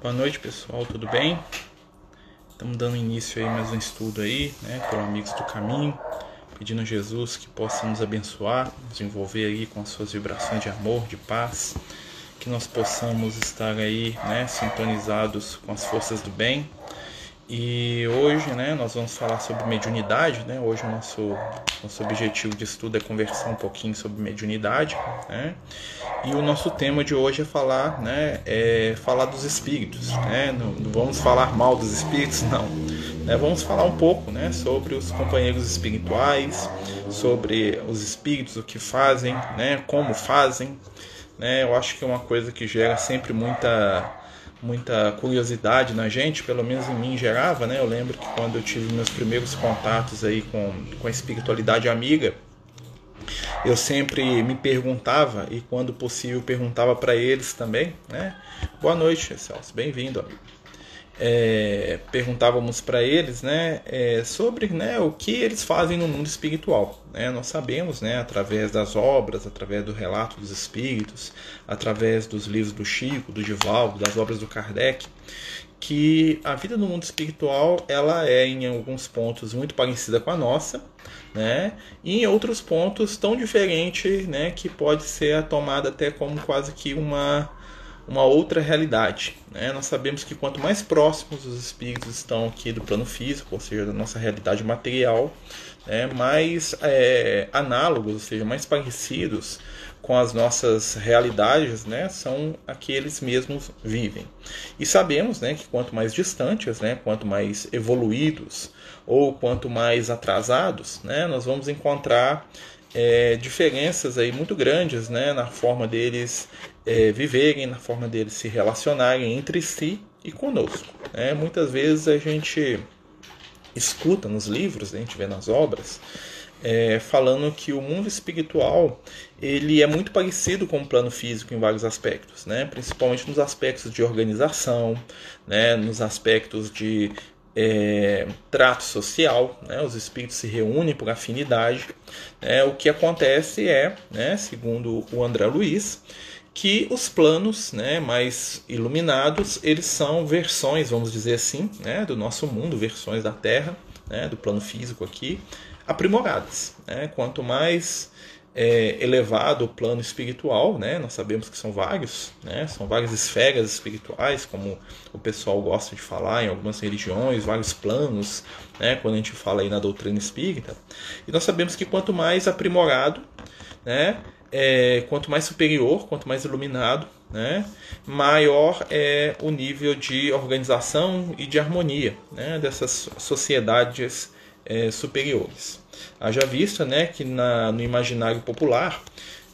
Boa noite pessoal, tudo bem? Estamos dando início aí mais um estudo aí, né, por Amigos do Caminho, pedindo a Jesus que possa nos abençoar, nos envolver aí com as suas vibrações de amor, de paz, que nós possamos estar aí, né, sintonizados com as forças do bem. E hoje, né, nós vamos falar sobre mediunidade, né? Hoje o nosso nosso objetivo de estudo é conversar um pouquinho sobre mediunidade, né? E o nosso tema de hoje é falar, né, é falar dos espíritos, né? Não, não vamos falar mal dos espíritos, não. Né? Vamos falar um pouco, né, sobre os companheiros espirituais, sobre os espíritos, o que fazem, né, como fazem, né? Eu acho que é uma coisa que gera sempre muita muita curiosidade na gente, pelo menos em mim gerava, né? Eu lembro que quando eu tive meus primeiros contatos aí com, com a espiritualidade amiga, eu sempre me perguntava e quando possível perguntava para eles também, né? Boa noite, Celso, bem-vindo, é, perguntávamos para eles né, é, sobre né, o que eles fazem no mundo espiritual. Né? Nós sabemos, né, através das obras, através do relato dos espíritos, através dos livros do Chico, do Divaldo, das obras do Kardec, que a vida no mundo espiritual ela é em alguns pontos muito parecida com a nossa, né? E em outros pontos tão diferente, né, que pode ser tomada até como quase que uma uma outra realidade. Né? Nós sabemos que quanto mais próximos os espíritos estão aqui do plano físico, ou seja, da nossa realidade material, né? mais é, análogos, ou seja, mais parecidos com as nossas realidades, né, são aqueles mesmos vivem. E sabemos, né, que quanto mais distantes, né, quanto mais evoluídos ou quanto mais atrasados, né, nós vamos encontrar é, diferenças aí muito grandes, né, na forma deles é, viverem, na forma deles se relacionarem entre si e conosco. Né? Muitas vezes a gente escuta nos livros, a gente vê nas obras, é, falando que o mundo espiritual ele é muito parecido com o plano físico em vários aspectos, né? principalmente nos aspectos de organização, né? nos aspectos de é, trato social, né? os espíritos se reúnem por afinidade. Né? O que acontece é, né, segundo o André Luiz, que os planos né, mais iluminados eles são versões, vamos dizer assim, né, do nosso mundo, versões da Terra, né, do plano físico aqui, aprimoradas. Quanto mais é, elevado o plano espiritual, né? nós sabemos que são vários, né? são várias esferas espirituais, como o pessoal gosta de falar em algumas religiões, vários planos, né? quando a gente fala aí na doutrina espírita. E nós sabemos que quanto mais aprimorado, né? é, quanto mais superior, quanto mais iluminado, né, maior é o nível de organização e de harmonia né, dessas sociedades é, superiores. Haja vista né, que na, no imaginário popular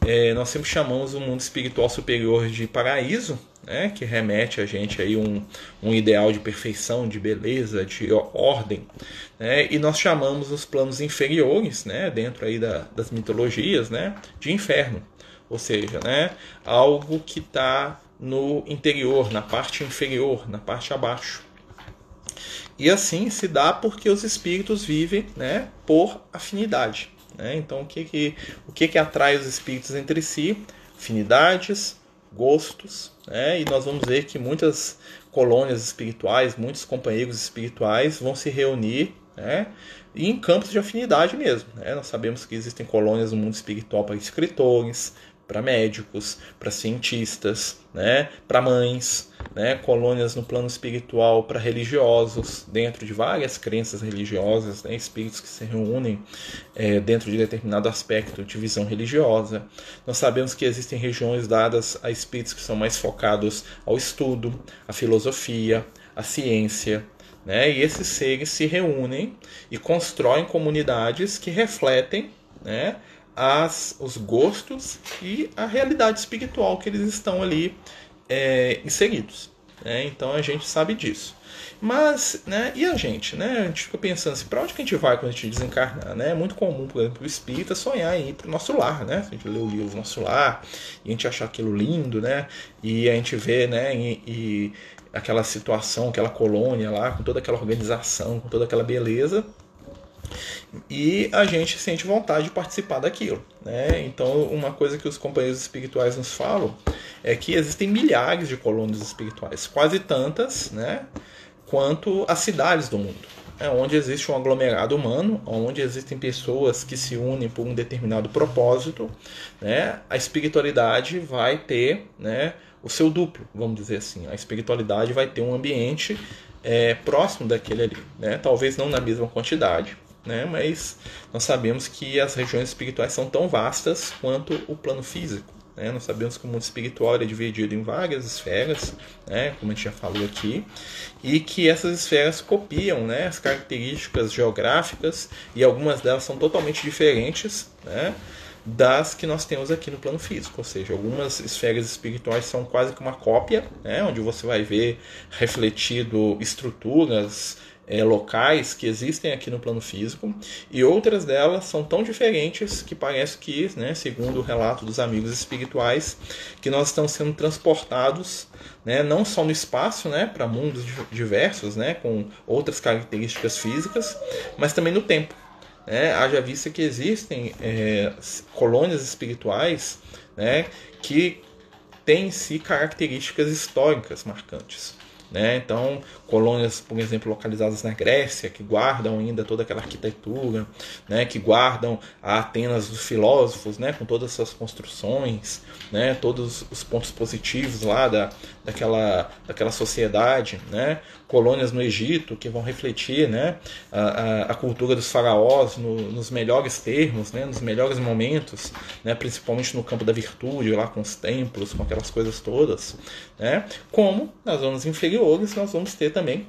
é, nós sempre chamamos o mundo espiritual superior de paraíso, né, que remete a gente aí um, um ideal de perfeição, de beleza, de ordem, né, e nós chamamos os planos inferiores, né, dentro aí da, das mitologias, né, de inferno, ou seja, né, algo que está no interior, na parte inferior, na parte abaixo. E assim se dá porque os espíritos vivem né, por afinidade. Né? Então, o que, que, o que, que atrai os espíritos entre si? Afinidades, gostos, né? e nós vamos ver que muitas colônias espirituais, muitos companheiros espirituais vão se reunir né? e em campos de afinidade mesmo. Né? Nós sabemos que existem colônias no mundo espiritual para escritores, para médicos, para cientistas, né, para mães, né, colônias no plano espiritual para religiosos, dentro de várias crenças religiosas, né, espíritos que se reúnem é, dentro de determinado aspecto de visão religiosa. Nós sabemos que existem regiões dadas a espíritos que são mais focados ao estudo, à filosofia, à ciência, né? E esses seres se reúnem e constroem comunidades que refletem né, as, os gostos e a realidade espiritual que eles estão ali é, inseridos. Né? Então a gente sabe disso. Mas, né, e a gente? Né? A gente fica pensando assim, para onde que a gente vai quando a gente desencarnar? Né? É muito comum, por exemplo, o espírita sonhar em ir para o nosso lar, né? A gente lê o livro Nosso Lar e a gente achar aquilo lindo, né? E a gente vê, né, e, e aquela situação, aquela colônia lá, com toda aquela organização, com toda aquela beleza. E a gente sente vontade de participar daquilo. Né? Então, uma coisa que os companheiros espirituais nos falam é que existem milhares de colônias espirituais, quase tantas né, quanto as cidades do mundo. É onde existe um aglomerado humano, onde existem pessoas que se unem por um determinado propósito, né, a espiritualidade vai ter né, o seu duplo, vamos dizer assim. A espiritualidade vai ter um ambiente é, próximo daquele ali. Né? Talvez não na mesma quantidade, né? mas nós sabemos que as regiões espirituais são tão vastas quanto o plano físico. Né? Nós sabemos que o mundo espiritual é dividido em várias esferas, né? como a gente já falou aqui, e que essas esferas copiam né? as características geográficas e algumas delas são totalmente diferentes né? das que nós temos aqui no plano físico. Ou seja, algumas esferas espirituais são quase que uma cópia, né? onde você vai ver refletido estruturas é, locais que existem aqui no plano físico, e outras delas são tão diferentes que parece que, né, segundo o relato dos amigos espirituais, que nós estamos sendo transportados né, não só no espaço, né, para mundos diversos, né, com outras características físicas, mas também no tempo. Né, haja vista que existem é, colônias espirituais né, que têm em si características históricas marcantes. Né? Então, colônias, por exemplo, localizadas na Grécia, que guardam ainda toda aquela arquitetura, né? que guardam a Atenas dos filósofos, né? com todas as suas construções, né? todos os pontos positivos lá da, daquela, daquela sociedade. Né? Colônias no Egito, que vão refletir né? a, a, a cultura dos faraós no, nos melhores termos, né? nos melhores momentos, né? principalmente no campo da virtude, lá com os templos, com aquelas coisas todas. Né? Como nas zonas inferiores nós vamos ter também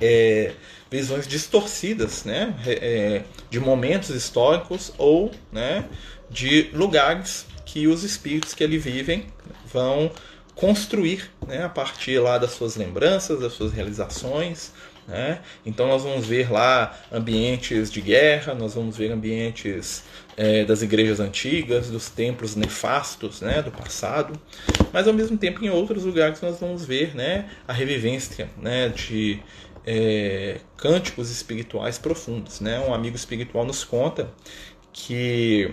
é, visões distorcidas né, é, de momentos históricos ou né, de lugares que os espíritos que ali vivem vão construir né, a partir lá das suas lembranças, das suas realizações. Né? Então nós vamos ver lá ambientes de guerra, nós vamos ver ambientes é, das igrejas antigas, dos templos nefastos né, do passado, mas ao mesmo tempo em outros lugares nós vamos ver né, a revivência né, de é, cânticos espirituais profundos. Né? Um amigo espiritual nos conta que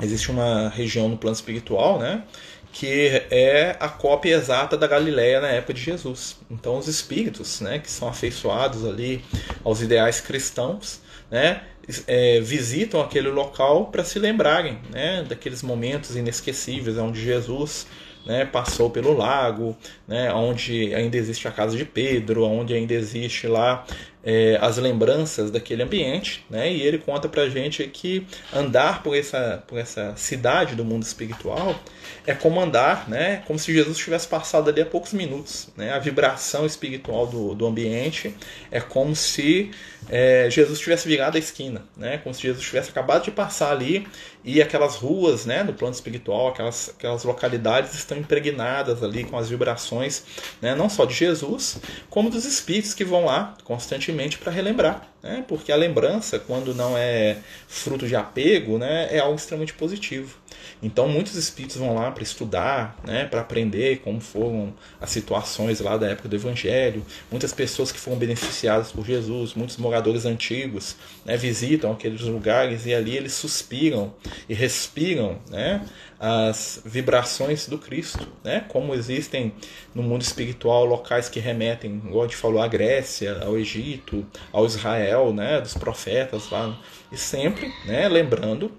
existe uma região no plano espiritual né, que é a cópia exata da Galileia na época de Jesus. Então os espíritos né, que são afeiçoados ali aos ideais cristãos né, é, visitam aquele local para se lembrarem né, daqueles momentos inesquecíveis onde Jesus né, passou pelo lago, né, onde ainda existe a casa de Pedro, onde ainda existe lá é, as lembranças daquele ambiente, né, e ele conta para gente que andar por essa, por essa cidade do mundo espiritual é como andar, né, como se Jesus tivesse passado ali há poucos minutos. Né, a vibração espiritual do, do ambiente é como se é, Jesus tivesse virado a esquina, né, como se Jesus tivesse acabado de passar ali e aquelas ruas né, do plano espiritual, aquelas, aquelas localidades estão impregnadas ali com as vibrações, né, não só de Jesus, como dos espíritos que vão lá constantemente para relembrar. Né, porque a lembrança, quando não é fruto de apego, né, é algo extremamente positivo. Então muitos espíritos vão lá para estudar, né, para aprender como foram as situações lá da época do Evangelho. Muitas pessoas que foram beneficiadas por Jesus, muitos moradores antigos, né, visitam aqueles lugares e ali eles suspiram e respiram, né, as vibrações do Cristo, né? Como existem no mundo espiritual locais que remetem, igual a gente falou, à Grécia, ao Egito, ao Israel, né? Dos profetas lá. E sempre, né? Lembrando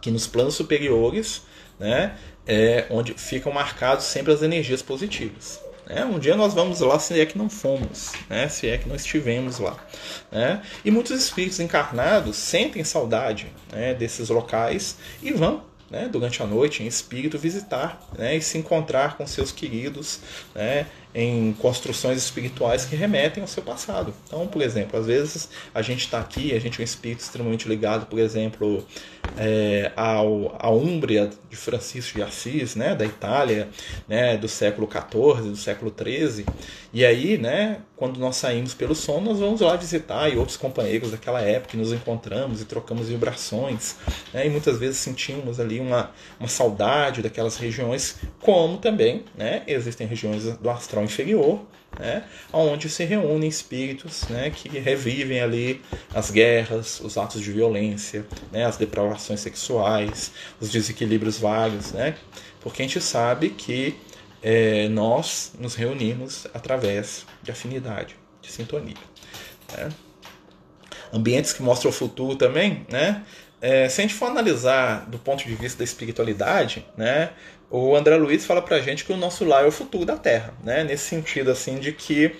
que nos planos superiores, né, é onde ficam marcados sempre as energias positivas. Né? Um dia nós vamos lá se é que não fomos, né? se é que não estivemos lá. Né? E muitos espíritos encarnados sentem saudade né, desses locais e vão né, durante a noite em espírito visitar né, e se encontrar com seus queridos né, em construções espirituais que remetem ao seu passado. Então, por exemplo, às vezes a gente está aqui, a gente é um espírito extremamente ligado, por exemplo, é, ao, a Úmbria de Francisco de Assis, né, da Itália, né, do século XIV, do século XIII. E aí, né, quando nós saímos pelo som, nós vamos lá visitar e outros companheiros daquela época, nos encontramos e trocamos vibrações, né, e muitas vezes sentimos ali uma, uma saudade daquelas regiões, como também né, existem regiões do astral inferior, né, onde se reúnem espíritos né, que revivem ali as guerras, os atos de violência, né, as depravações sexuais, os desequilíbrios vários, né, porque a gente sabe que é, nós nos reunimos através de afinidade, de sintonia. Né. Ambientes que mostram o futuro também, né? É, se a gente for analisar do ponto de vista da espiritualidade, né, o André Luiz fala pra gente que o nosso lar é o futuro da Terra, né? Nesse sentido, assim, de que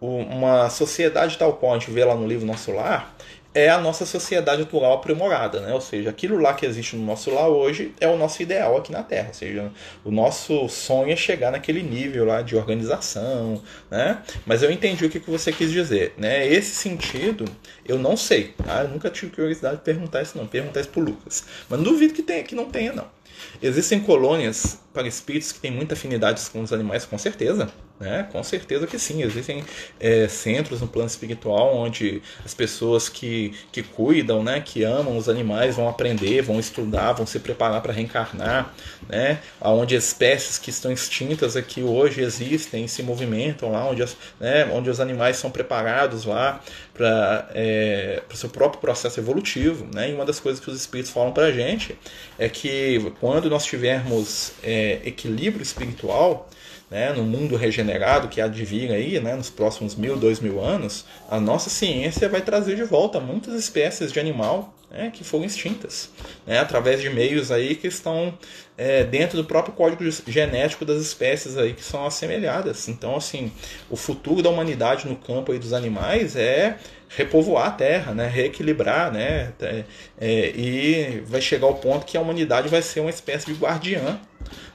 uma sociedade tal qual a gente vê lá no livro Nosso Lar é a nossa sociedade atual aprimorada, né? Ou seja, aquilo lá que existe no nosso lar hoje é o nosso ideal aqui na Terra. Ou seja, o nosso sonho é chegar naquele nível lá de organização, né? Mas eu entendi o que você quis dizer, né? Esse sentido eu não sei, tá? Eu nunca tive curiosidade de perguntar isso não, perguntar isso pro Lucas. Mas duvido que, tenha, que não tenha não. Existem colônias para espíritos que têm muita afinidade com os animais, com certeza. Né? Com certeza que sim. Existem é, centros no plano espiritual onde as pessoas que, que cuidam, né, que amam os animais, vão aprender, vão estudar, vão se preparar para reencarnar. Né? Onde espécies que estão extintas aqui hoje existem, se movimentam lá, onde, as, né, onde os animais são preparados lá para é, o seu próprio processo evolutivo. Né? E uma das coisas que os espíritos falam para a gente é que quando nós tivermos é, equilíbrio espiritual, né, no mundo regenerado que há de vir aí, né, nos próximos mil, dois mil anos, a nossa ciência vai trazer de volta muitas espécies de animal né, que foram extintas, né, através de meios aí que estão é, dentro do próprio código genético das espécies aí que são assemelhadas. Então, assim, o futuro da humanidade no campo aí dos animais é repovoar a Terra, né, reequilibrar, né, é, é, e vai chegar ao ponto que a humanidade vai ser uma espécie de guardiã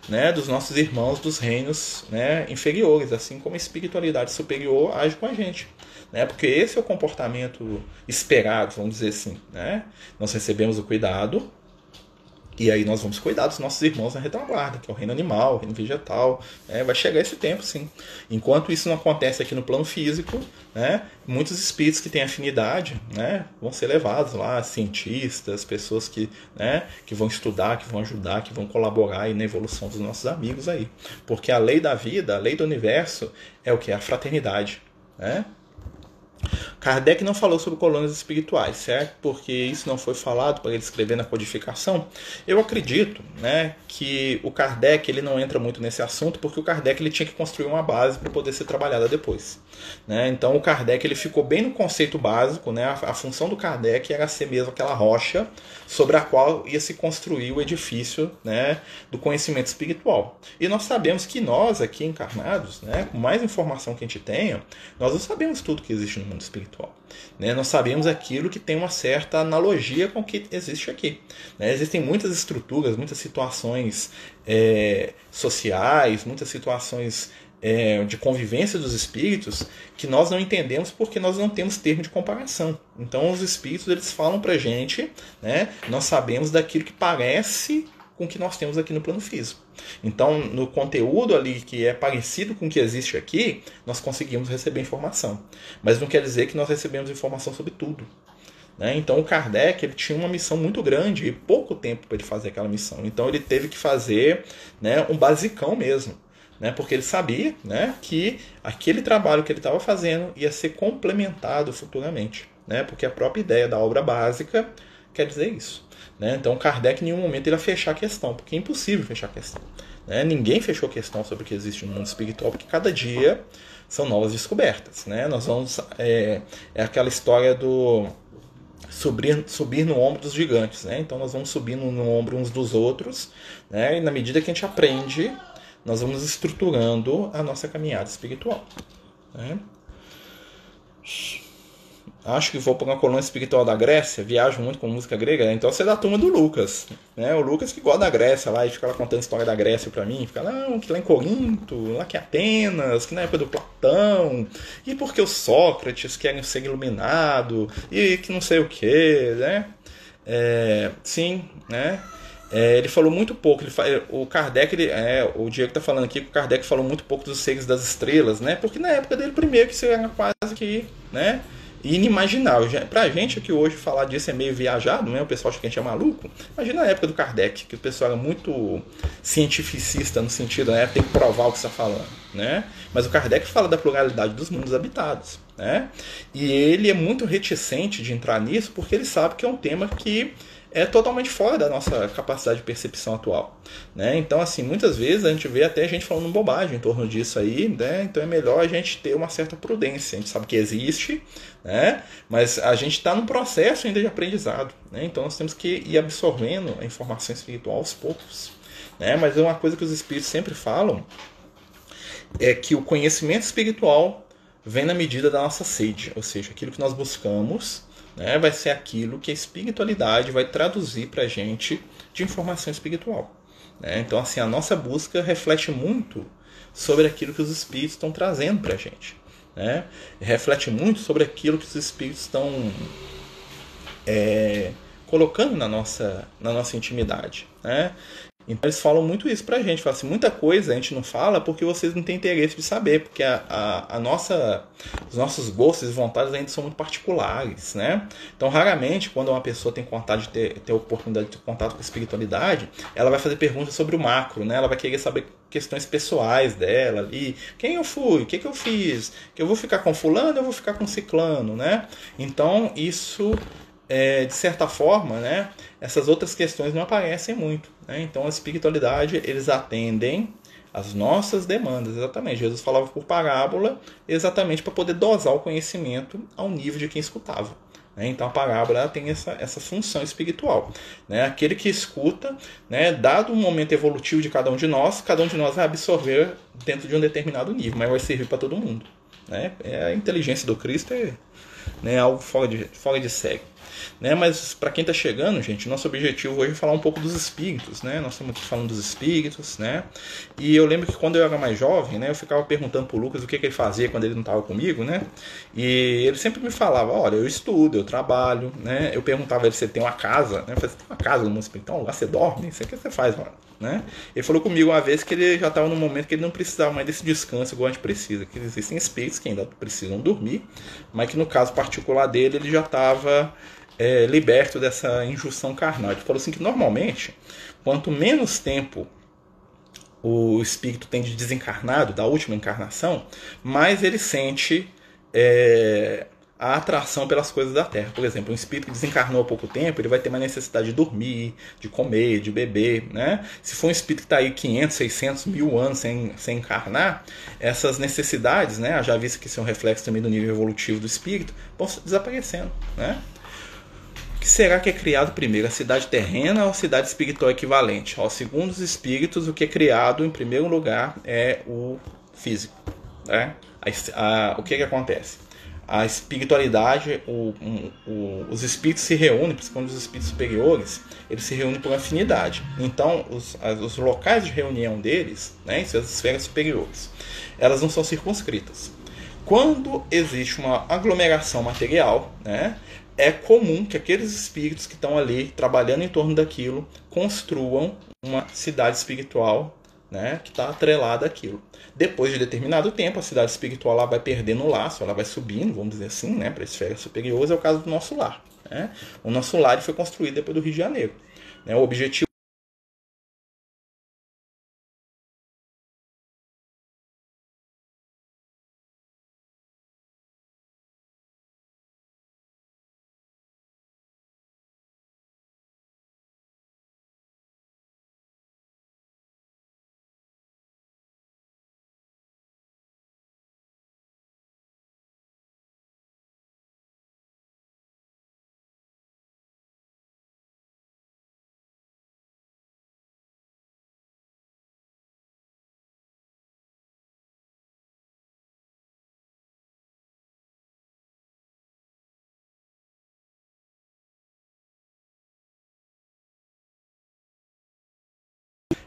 né, dos nossos irmãos dos reinos né, inferiores, assim como a espiritualidade superior age com a gente. Né, porque esse é o comportamento esperado, vamos dizer assim. Né? Nós recebemos o cuidado, e aí nós vamos cuidar dos nossos irmãos na retaguarda, que é o reino animal, o reino vegetal. Né? Vai chegar esse tempo, sim. Enquanto isso não acontece aqui no plano físico, né? muitos espíritos que têm afinidade né? vão ser levados lá, cientistas, pessoas que, né? que vão estudar, que vão ajudar, que vão colaborar aí na evolução dos nossos amigos aí. Porque a lei da vida, a lei do universo, é o que? A fraternidade. Né? Kardec não falou sobre colônias espirituais, certo? Porque isso não foi falado para ele escrever na codificação. Eu acredito, né, que o Kardec ele não entra muito nesse assunto porque o Kardec ele tinha que construir uma base para poder ser trabalhada depois, né? Então o Kardec ele ficou bem no conceito básico, né? A, a função do Kardec era ser mesmo aquela rocha sobre a qual ia se construir o edifício, né, do conhecimento espiritual. E nós sabemos que nós aqui encarnados, né, com mais informação que a gente tenha, nós não sabemos tudo que existe no mundo espiritual. Né? Nós sabemos aquilo que tem uma certa analogia com o que existe aqui. Né? Existem muitas estruturas, muitas situações é, sociais, muitas situações é, de convivência dos espíritos que nós não entendemos porque nós não temos termo de comparação. Então os espíritos eles falam para gente, né? Nós sabemos daquilo que parece com o que nós temos aqui no plano físico. Então, no conteúdo ali que é parecido com o que existe aqui, nós conseguimos receber informação. Mas não quer dizer que nós recebemos informação sobre tudo. Né? Então, o Kardec ele tinha uma missão muito grande e pouco tempo para ele fazer aquela missão. Então, ele teve que fazer né, um basicão mesmo. Né, porque ele sabia né, que aquele trabalho que ele estava fazendo ia ser complementado futuramente. Né, porque a própria ideia da obra básica quer dizer isso. Né? Então Kardec em nenhum momento ele ia fechar a questão, porque é impossível fechar a questão. Né? Ninguém fechou a questão sobre o que existe no mundo espiritual, porque cada dia são novas descobertas. Né? Nós vamos. É, é aquela história do subir, subir no ombro dos gigantes. Né? Então nós vamos subindo no ombro uns dos outros, né? e na medida que a gente aprende, nós vamos estruturando a nossa caminhada espiritual. Né? acho que vou para uma colônia espiritual da Grécia, viajo muito com música grega, então você é da turma do Lucas, né? O Lucas que gosta da Grécia lá e fica lá contando história da Grécia para mim, fica não, que lá em Corinto, lá que é Atenas, que na época do Platão, e porque o Sócrates querem ser iluminado, e que não sei o que, né? É, sim, né? É, ele falou muito pouco. Ele, o Kardec, ele, é, o Diego está falando aqui que o Kardec falou muito pouco dos seres das estrelas, né? Porque na época dele, primeiro, que isso era quase que, né? inimaginável. Pra gente que hoje falar disso é meio viajado, né? O pessoal acha que a gente é maluco. Imagina a época do Kardec, que o pessoal era muito cientificista no sentido, né? Tem que provar o que está falando, né? Mas o Kardec fala da pluralidade dos mundos habitados, né? E ele é muito reticente de entrar nisso porque ele sabe que é um tema que é totalmente fora da nossa capacidade de percepção atual. Né? Então, assim, muitas vezes a gente vê até gente falando bobagem em torno disso aí, né? então é melhor a gente ter uma certa prudência. A gente sabe que existe, né? mas a gente está num processo ainda de aprendizado. Né? Então, nós temos que ir absorvendo a informação espiritual aos poucos. Né? Mas é uma coisa que os espíritos sempre falam é que o conhecimento espiritual vem na medida da nossa sede, ou seja, aquilo que nós buscamos né, vai ser aquilo que a espiritualidade vai traduzir para a gente de informação espiritual. Né? Então, assim, a nossa busca reflete muito sobre aquilo que os espíritos estão trazendo para a gente. Né? Reflete muito sobre aquilo que os espíritos estão é, colocando na nossa, na nossa intimidade. Né? Então eles falam muito isso pra gente, falam assim, muita coisa a gente não fala porque vocês não têm interesse de saber, porque a, a, a, nossa, os nossos gostos e vontades ainda são muito particulares, né? Então raramente quando uma pessoa tem vontade de ter, ter oportunidade de ter contato com a espiritualidade, ela vai fazer perguntas sobre o macro, né? Ela vai querer saber questões pessoais dela ali, quem eu fui, o que, que eu fiz, que eu vou ficar com fulano, eu vou ficar com ciclano, né? Então isso é, de certa forma, né, essas outras questões não aparecem muito. Né? Então, a espiritualidade, eles atendem as nossas demandas, exatamente. Jesus falava por parábola exatamente para poder dosar o conhecimento ao nível de quem escutava. Né? Então, a parábola tem essa, essa função espiritual. Né? Aquele que escuta, né, dado o momento evolutivo de cada um de nós, cada um de nós vai absorver dentro de um determinado nível, mas vai servir para todo mundo. Né? É a inteligência do Cristo é né, algo fora de, fora de série. Né? Mas para quem está chegando, gente, nosso objetivo hoje é falar um pouco dos espíritos, né? Nós estamos aqui falando dos espíritos, né? E eu lembro que quando eu era mais jovem, né, eu ficava perguntando pro Lucas o que, que ele fazia quando ele não estava comigo, né? E ele sempre me falava, olha, eu estudo, eu trabalho, né? Eu perguntava ele se ele tem uma casa, né? Eu falei, tem uma casa no mundo espiritual? Lá você dorme? Isso que você faz, mano? Né? Ele falou comigo uma vez que ele já estava num momento que ele não precisava mais desse descanso igual a gente precisa, que existem espíritos que ainda precisam dormir, mas que no caso particular dele ele já estava é, liberto dessa injunção carnal. Ele falou assim que normalmente, quanto menos tempo o espírito tem de desencarnado, da última encarnação, mais ele sente é, a atração pelas coisas da Terra. Por exemplo, um espírito que desencarnou há pouco tempo, ele vai ter uma necessidade de dormir, de comer, de beber. Né? Se for um espírito que está aí 500, 600, mil anos sem, sem encarnar, essas necessidades, né, já visto que isso é um reflexo também do nível evolutivo do espírito, vão desaparecendo. Né? Que será que é criado primeiro, a cidade terrena ou a cidade espiritual equivalente? Ó, segundo os espíritos, o que é criado em primeiro lugar é o físico. Né? A, a, o que, que acontece? A espiritualidade, o, o, os espíritos se reúnem, principalmente os espíritos superiores, eles se reúnem por afinidade. Então, os, os locais de reunião deles, né, em suas esferas superiores, elas não são circunscritas. Quando existe uma aglomeração material, né, é comum que aqueles espíritos que estão ali trabalhando em torno daquilo construam uma cidade espiritual né, que está atrelada àquilo. Depois de determinado tempo, a cidade espiritual ela vai perdendo o laço, ela vai subindo, vamos dizer assim, né, para esferas superiores, é o caso do nosso lar. Né? O nosso lar foi construído depois do Rio de Janeiro. Né? O objetivo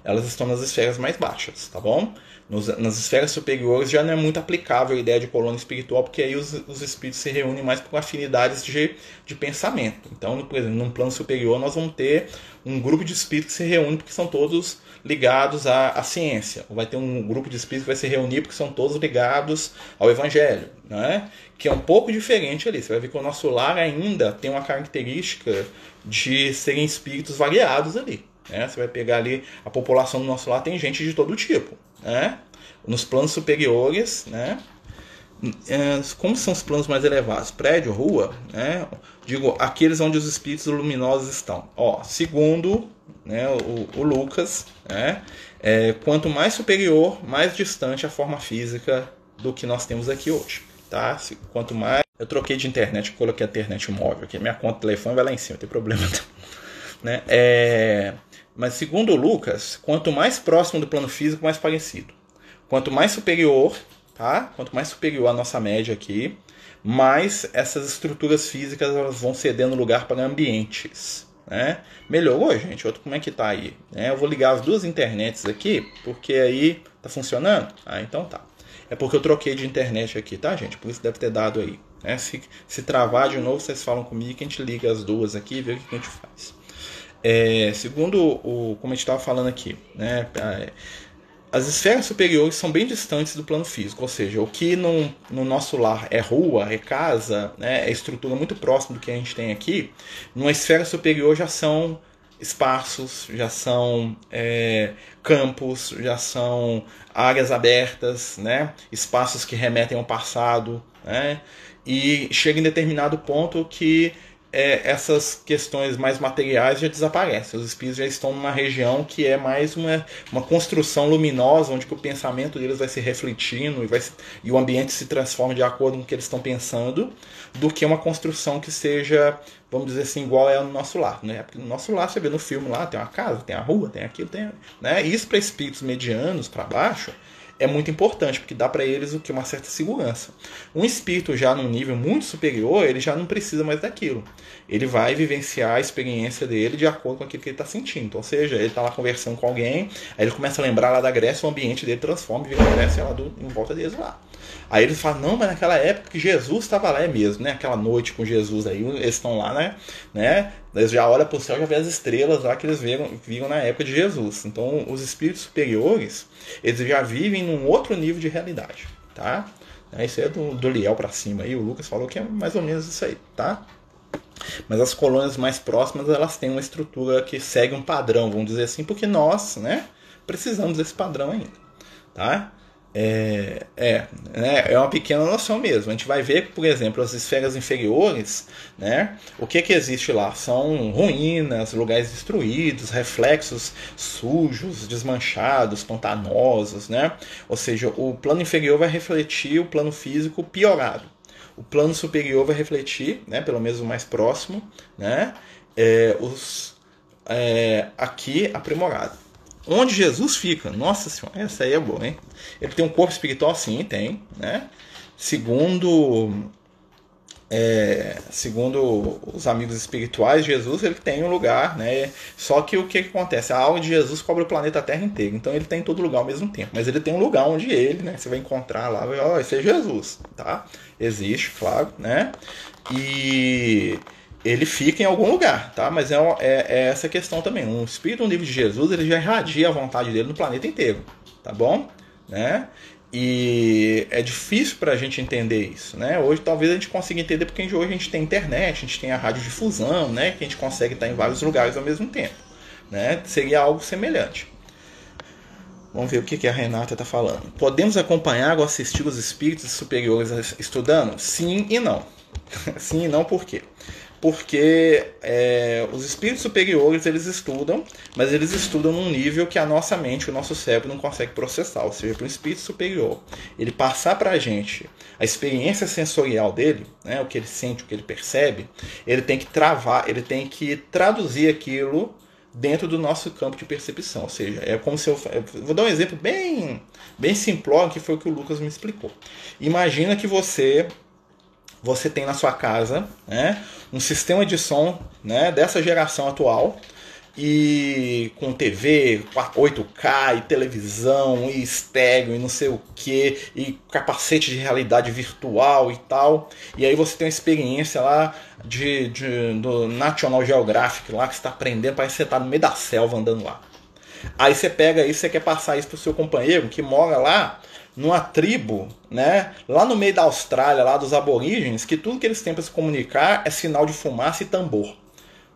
elas estão nas esferas mais baixas, tá bom? Nos, nas esferas superiores já não é muito aplicável a ideia de colônia espiritual, porque aí os, os espíritos se reúnem mais por afinidades de, de pensamento. Então, por exemplo, num plano superior nós vamos ter um grupo de espíritos que se reúne porque são todos ligados à, à ciência. Ou vai ter um grupo de espíritos que vai se reunir porque são todos ligados ao evangelho, né? que é um pouco diferente ali. Você vai ver que o nosso lar ainda tem uma característica de serem espíritos variados ali. Né? Você vai pegar ali a população do nosso lar, tem gente de todo tipo. Né? Nos planos superiores, né? É, como são os planos mais elevados? Prédio, rua, né? Digo, aqueles onde os espíritos luminosos estão. Ó, segundo né, o, o Lucas, né? É, quanto mais superior, mais distante a forma física do que nós temos aqui hoje, tá? Quanto mais eu troquei de internet, coloquei a internet móvel aqui, minha conta de telefone vai lá em cima, não tem problema né? É, mas segundo Lucas, quanto mais próximo do plano físico, mais parecido. Quanto mais superior, tá? Quanto mais superior a nossa média aqui, mais essas estruturas físicas elas vão cedendo lugar para ambientes. Né? Melhorou, gente? Outro, como é que tá aí? É, eu vou ligar as duas internets aqui, porque aí tá funcionando? Ah, então tá. É porque eu troquei de internet aqui, tá, gente? Por isso deve ter dado aí. Né? Se, se travar de novo, vocês falam comigo que a gente liga as duas aqui e vê o que a gente faz. É, segundo o, como a gente estava falando aqui, né, as esferas superiores são bem distantes do plano físico, ou seja, o que no, no nosso lar é rua, é casa, né, é estrutura muito próxima do que a gente tem aqui, numa esfera superior já são espaços, já são é, campos, já são áreas abertas, né, espaços que remetem ao passado, né, e chega em determinado ponto que é, essas questões mais materiais já desaparecem. Os espíritos já estão numa região que é mais uma, uma construção luminosa, onde o pensamento deles vai se refletindo e, vai e o ambiente se transforma de acordo com o que eles estão pensando, do que uma construção que seja, vamos dizer assim, igual é no nosso lar. Né? Porque no nosso lar, você vê no filme lá, tem uma casa, tem a rua, tem aquilo, tem. Né? Isso para espíritos medianos, para baixo, é muito importante, porque dá para eles o que uma certa segurança. Um espírito já num nível muito superior, ele já não precisa mais daquilo. Ele vai vivenciar a experiência dele de acordo com aquilo que ele está sentindo. Ou seja, ele está lá conversando com alguém, aí ele começa a lembrar lá da Grécia, o ambiente dele transforma e vira a Grécia lá do, em volta deles lá. Aí eles falam, não, mas naquela época que Jesus estava lá é mesmo, né? Aquela noite com Jesus aí, eles estão lá, né? né? Eles já olham para o céu já vê as estrelas lá que eles viram, viram na época de Jesus. Então, os espíritos superiores, eles já vivem num outro nível de realidade, tá? É, isso é do, do Liel para cima aí, o Lucas falou que é mais ou menos isso aí, tá? Mas as colônias mais próximas, elas têm uma estrutura que segue um padrão, vamos dizer assim, porque nós, né, precisamos desse padrão ainda, tá? É, é, né, é uma pequena noção mesmo. A gente vai ver, por exemplo, as esferas inferiores, né, o que, que existe lá? São ruínas, lugares destruídos, reflexos sujos, desmanchados, pantanosos, né? Ou seja, o plano inferior vai refletir o plano físico piorado. O plano superior vai refletir, né, pelo menos o mais próximo, né, é, os é, aqui aprimorado. Onde Jesus fica? Nossa senhora, essa aí é boa, hein? Ele tem um corpo espiritual? Sim, tem, né? Segundo é, segundo os amigos espirituais, Jesus ele tem um lugar, né? Só que o que, que acontece? A alma de Jesus cobre o planeta Terra inteiro, então ele tem em todo lugar ao mesmo tempo. Mas ele tem um lugar onde ele, né? Você vai encontrar lá, ó, oh, esse é Jesus, tá? Existe, claro, né? E ele fica em algum lugar, tá? Mas é, é, é, essa questão também. Um espírito no nível de Jesus, ele já irradia a vontade dele no planeta inteiro, tá bom? Né? E é difícil para a gente entender isso, né? Hoje talvez a gente consiga entender porque hoje a gente tem internet, a gente tem a radiodifusão, né? Que a gente consegue estar em vários lugares ao mesmo tempo, né? Seria algo semelhante. Vamos ver o que a Renata está falando. Podemos acompanhar ou assistir os espíritos superiores estudando? Sim e não. Sim e não por quê? Porque é, os espíritos superiores eles estudam, mas eles estudam num nível que a nossa mente, o nosso cérebro não consegue processar. Ou seja, para um espírito superior, ele passar para a gente a experiência sensorial dele, né, o que ele sente, o que ele percebe, ele tem que travar, ele tem que traduzir aquilo dentro do nosso campo de percepção. Ou seja, é como se eu. eu vou dar um exemplo bem, bem simplório, que foi o que o Lucas me explicou. Imagina que você você tem na sua casa né, um sistema de som né, dessa geração atual, e com TV, 8K e televisão e estéreo e não sei o que e capacete de realidade virtual e tal. E aí você tem uma experiência lá de, de do National Geographic lá que está aprendendo, parece que você está no meio da selva andando lá. Aí você pega isso, você quer passar isso pro seu companheiro que mora lá numa tribo, né, lá no meio da Austrália, lá dos aborígenes, que tudo que eles têm para se comunicar é sinal de fumaça e tambor.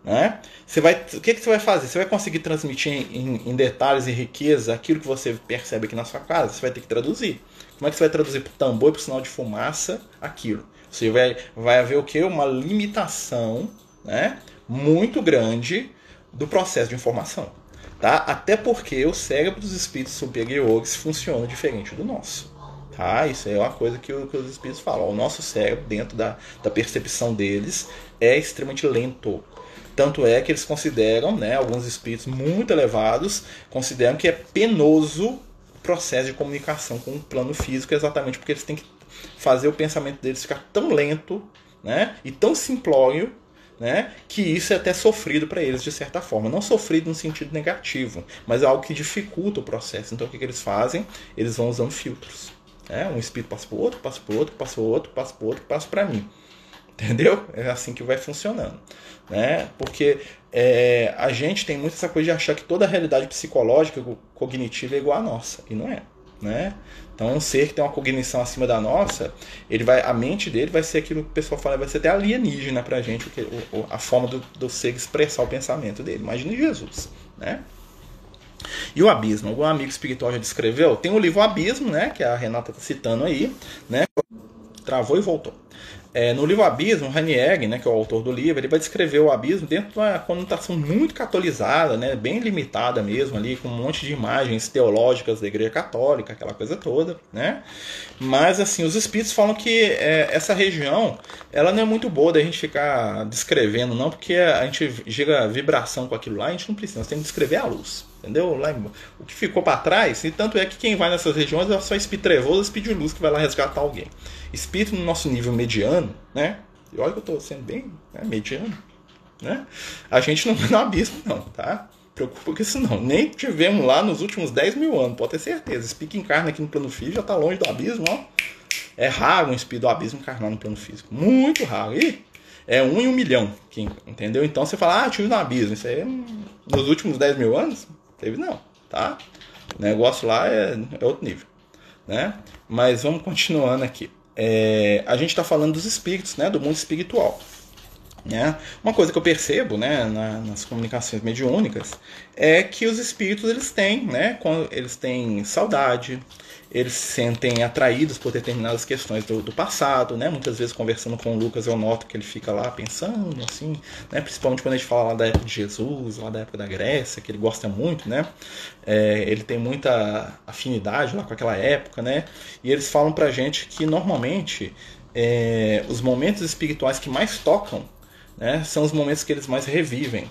Né? Você vai, o que, que você vai fazer? Você vai conseguir transmitir em, em, detalhes e riqueza aquilo que você percebe aqui na sua casa? Você vai ter que traduzir. Como é que você vai traduzir para o tambor e para o sinal de fumaça aquilo? Você vai, vai haver o que? Uma limitação né? muito grande do processo de informação. Tá? Até porque o cérebro dos espíritos superiores funciona diferente do nosso. Tá? Isso é uma coisa que, que os espíritos falam. O nosso cérebro, dentro da, da percepção deles, é extremamente lento. Tanto é que eles consideram, né, alguns espíritos muito elevados, consideram que é penoso o processo de comunicação com o plano físico, exatamente porque eles têm que fazer o pensamento deles ficar tão lento né, e tão simplório né, que isso é até sofrido para eles de certa forma. Não sofrido no sentido negativo, mas é algo que dificulta o processo. Então o que, que eles fazem? Eles vão usando filtros. Né? Um espírito passa para outro, passa para outro, passa para outro, passa para outro, passa para mim. Entendeu? É assim que vai funcionando. Né? Porque é, a gente tem muito essa coisa de achar que toda a realidade psicológica, cognitiva é igual à nossa. E não é. Né? Então, um ser que tem uma cognição acima da nossa, ele vai, a mente dele vai ser aquilo que o pessoal fala, vai ser até alienígena pra gente, porque, o, a forma do, do ser expressar o pensamento dele. Imagine Jesus, né? E o abismo, algum amigo espiritual já descreveu? Tem o livro Abismo, né? Que a Renata está citando aí, né? Travou e voltou. É, no livro Abismo, Ranieri, né, que é o autor do livro, ele vai descrever o abismo dentro de uma conotação muito catolizada, né, bem limitada mesmo ali, com um monte de imagens teológicas da Igreja Católica, aquela coisa toda, né? Mas assim, os espíritos falam que é, essa região, ela não é muito boa da gente ficar descrevendo, não, porque a gente chega vibração com aquilo lá, a gente não precisa, nós temos que descrever a luz. Entendeu? Lá, o que ficou para trás, e tanto é que quem vai nessas regiões é só espírito trevoso, espírito de luz que vai lá resgatar alguém. Espírito no nosso nível mediano, né? E olha que eu estou sendo bem né, mediano, né? A gente não vai no abismo, não, tá? Preocupa com isso não. Nem tivemos lá nos últimos 10 mil anos, pode ter certeza. Espírito encarna aqui no plano físico já está longe do abismo, ó. É raro um espírito do abismo encarnar no plano físico. Muito raro. E é um em um milhão, entendeu? Então você fala, ah, tive no abismo. Isso aí é nos últimos 10 mil anos? Teve não, tá? O negócio lá é, é outro nível, né? Mas vamos continuando aqui. É, a gente está falando dos espíritos, né? Do mundo espiritual. Né? Uma coisa que eu percebo né, na, nas comunicações mediúnicas é que os espíritos eles têm, né, eles têm saudade, eles se sentem atraídos por determinadas questões do, do, passado, né? Muitas vezes conversando com o Lucas eu noto que ele fica lá pensando, assim, né? Principalmente quando a gente fala lá da época de Jesus, lá da época da Grécia, que ele gosta muito, né? É, ele tem muita afinidade lá com aquela época, né? E eles falam pra gente que normalmente é, os momentos espirituais que mais tocam, né? São os momentos que eles mais revivem,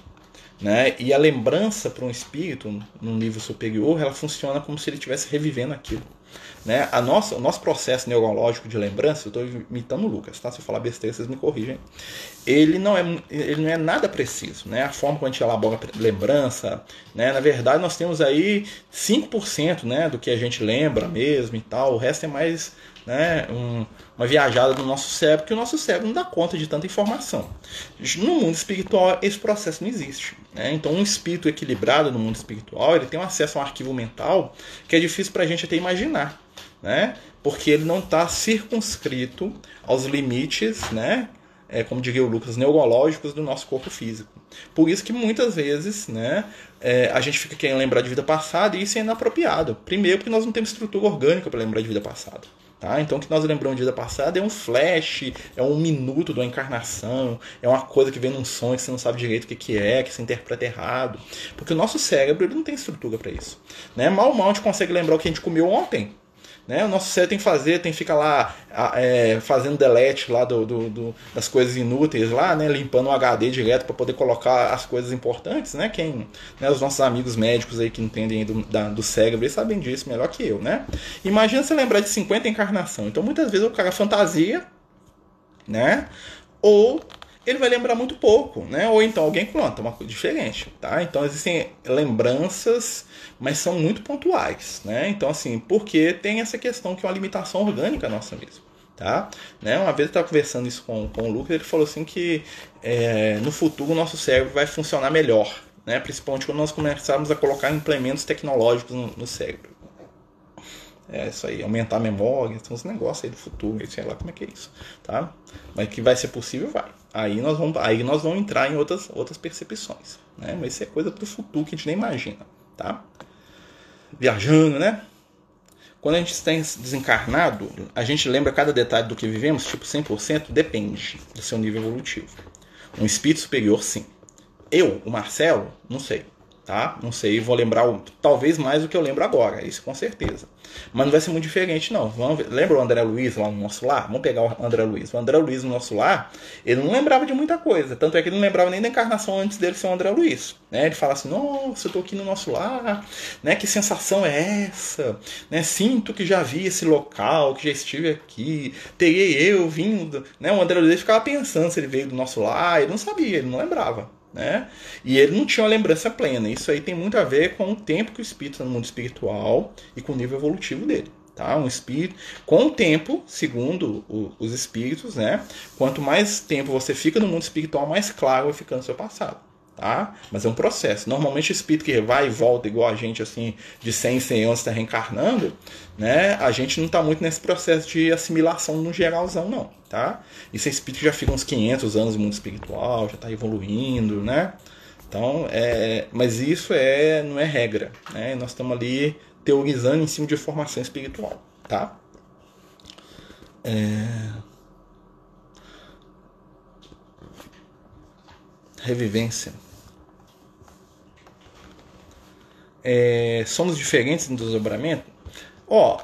né? E a lembrança para um espírito, num nível superior, ela funciona como se ele estivesse revivendo aquilo. Né? A nossa, o nosso processo neurológico de lembrança, eu estou imitando o Lucas, tá? se eu falar besteira, vocês me corrigem. Ele não é, ele não é nada preciso. Né? A forma como a gente elabora lembrança, né? na verdade, nós temos aí 5% né, do que a gente lembra mesmo e tal, o resto é mais né, um, uma viajada no nosso cérebro, que o nosso cérebro não dá conta de tanta informação. No mundo espiritual, esse processo não existe. Né? Então, um espírito equilibrado no mundo espiritual, ele tem um acesso a um arquivo mental que é difícil para a gente até imaginar. Né? Porque ele não está circunscrito aos limites, né? É, como diria o Lucas, neurológicos do nosso corpo físico. Por isso que muitas vezes né, é, a gente fica querendo lembrar de vida passada e isso é inapropriado. Primeiro, porque nós não temos estrutura orgânica para lembrar de vida passada. Tá? Então, o que nós lembramos de vida passada é um flash, é um minuto uma encarnação, é uma coisa que vem num sonho que você não sabe direito o que, que é, que se interpreta errado. Porque o nosso cérebro ele não tem estrutura para isso. Né? Mal, mal a gente consegue lembrar o que a gente comeu ontem. Né? O nosso cérebro tem que fazer, tem que ficar lá é, fazendo delete lá do, do, do, das coisas inúteis lá, né? limpando o HD direto para poder colocar as coisas importantes. Né? Quem, né? Os nossos amigos médicos aí que entendem do, da, do cérebro eles sabem disso melhor que eu. Né? Imagina você lembrar de 50 encarnação. Então muitas vezes o cara fantasia, né? ou ele vai lembrar muito pouco, né? Ou então alguém conta uma coisa diferente, tá? Então existem lembranças, mas são muito pontuais, né? Então assim, porque tem essa questão que é uma limitação orgânica nossa mesmo, tá? Né? Uma vez eu estava conversando isso com, com o Lucas, ele falou assim que é, no futuro o nosso cérebro vai funcionar melhor, né? Principalmente quando nós começarmos a colocar implementos tecnológicos no, no cérebro. É isso aí, aumentar a memória, são uns negócios aí do futuro, sei lá como é que é isso, tá? Mas que vai ser possível, vai. Aí nós vamos, aí nós vamos entrar em outras, outras percepções, né? Mas isso é coisa pro futuro que a gente nem imagina, tá? Viajando, né? Quando a gente está desencarnado, a gente lembra cada detalhe do que vivemos, tipo 100%, depende do seu nível evolutivo. Um espírito superior, sim. Eu, o Marcelo, não sei tá? Não sei, vou lembrar talvez mais do que eu lembro agora, isso com certeza. Mas não vai ser muito diferente, não. Vamos. Lembra o André Luiz lá no nosso lar? Vamos pegar o André Luiz. O André Luiz no nosso lar, ele não lembrava de muita coisa. Tanto é que ele não lembrava nem da encarnação antes dele ser o André Luiz. Né? Ele fala assim: Nossa, eu tô aqui no nosso lar, né? Que sensação é essa? Né? Sinto que já vi esse local, que já estive aqui, teria eu vindo. Né? O André Luiz ficava pensando se ele veio do nosso lar, ele não sabia, ele não lembrava né? E ele não tinha uma lembrança plena. Isso aí tem muito a ver com o tempo que o espírito está no mundo espiritual e com o nível evolutivo dele. Tá? Um espírito, com o tempo, segundo o, os espíritos, né? Quanto mais tempo você fica no mundo espiritual, mais claro vai ficando o seu passado tá? Mas é um processo. Normalmente o espírito que vai e volta igual a gente assim de 100 em 100 anos está reencarnando, né? A gente não está muito nesse processo de assimilação no geralzão não, tá? Isso é espírito que já fica uns 500 anos no mundo espiritual, já está evoluindo, né? Então, é, mas isso é não é regra, né? Nós estamos ali teorizando em cima de formação espiritual, tá? É... Revivência é, somos diferentes no desdobramento? Ó,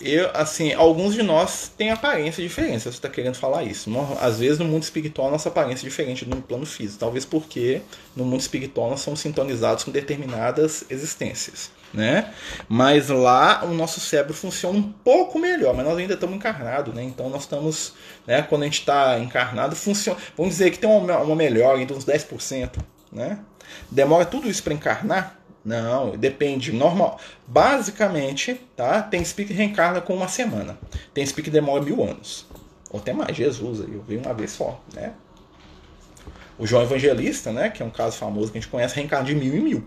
eu, assim, alguns de nós têm aparência diferente, você está querendo falar isso. Às vezes no mundo espiritual nossa aparência é diferente do plano físico, talvez porque no mundo espiritual nós somos sintonizados com determinadas existências, né? Mas lá o nosso cérebro funciona um pouco melhor, mas nós ainda estamos encarnados, né? Então nós estamos, né, quando a gente está encarnado, funciona, vamos dizer que tem uma, uma melhora de uns 10%, né? Demora tudo isso para encarnar, não, depende. Normal. Basicamente, tá? Tem espírito que reencarna com uma semana. Tem espírito que demora mil anos. Ou até mais, Jesus eu vi uma vez só, né? O João Evangelista, né? Que é um caso famoso que a gente conhece, reencarna de mil em mil.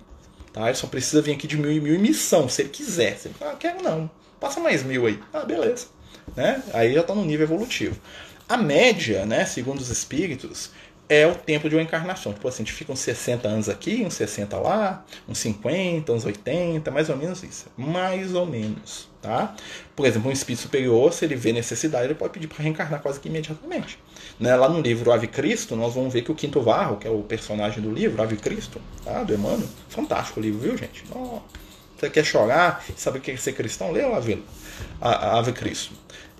Tá? Ele só precisa vir aqui de mil em mil em missão, se ele quiser. Se ele ah, quero não, passa mais mil aí. Ah, beleza. Né? Aí já está no nível evolutivo. A média, né, segundo os espíritos, é o tempo de uma encarnação. Tipo assim, a gente fica uns 60 anos aqui, uns 60 lá, uns 50, uns 80, mais ou menos isso. Mais ou menos, tá? Por exemplo, um espírito superior, se ele vê necessidade, ele pode pedir para reencarnar quase que imediatamente. Né? Lá no livro Ave Cristo, nós vamos ver que o Quinto Varro, que é o personagem do livro, Ave Cristo, tá? do Emmanuel, fantástico o livro, viu, gente? Oh, você quer chorar, sabe o que é ser cristão? Lê lá, Ave Cristo.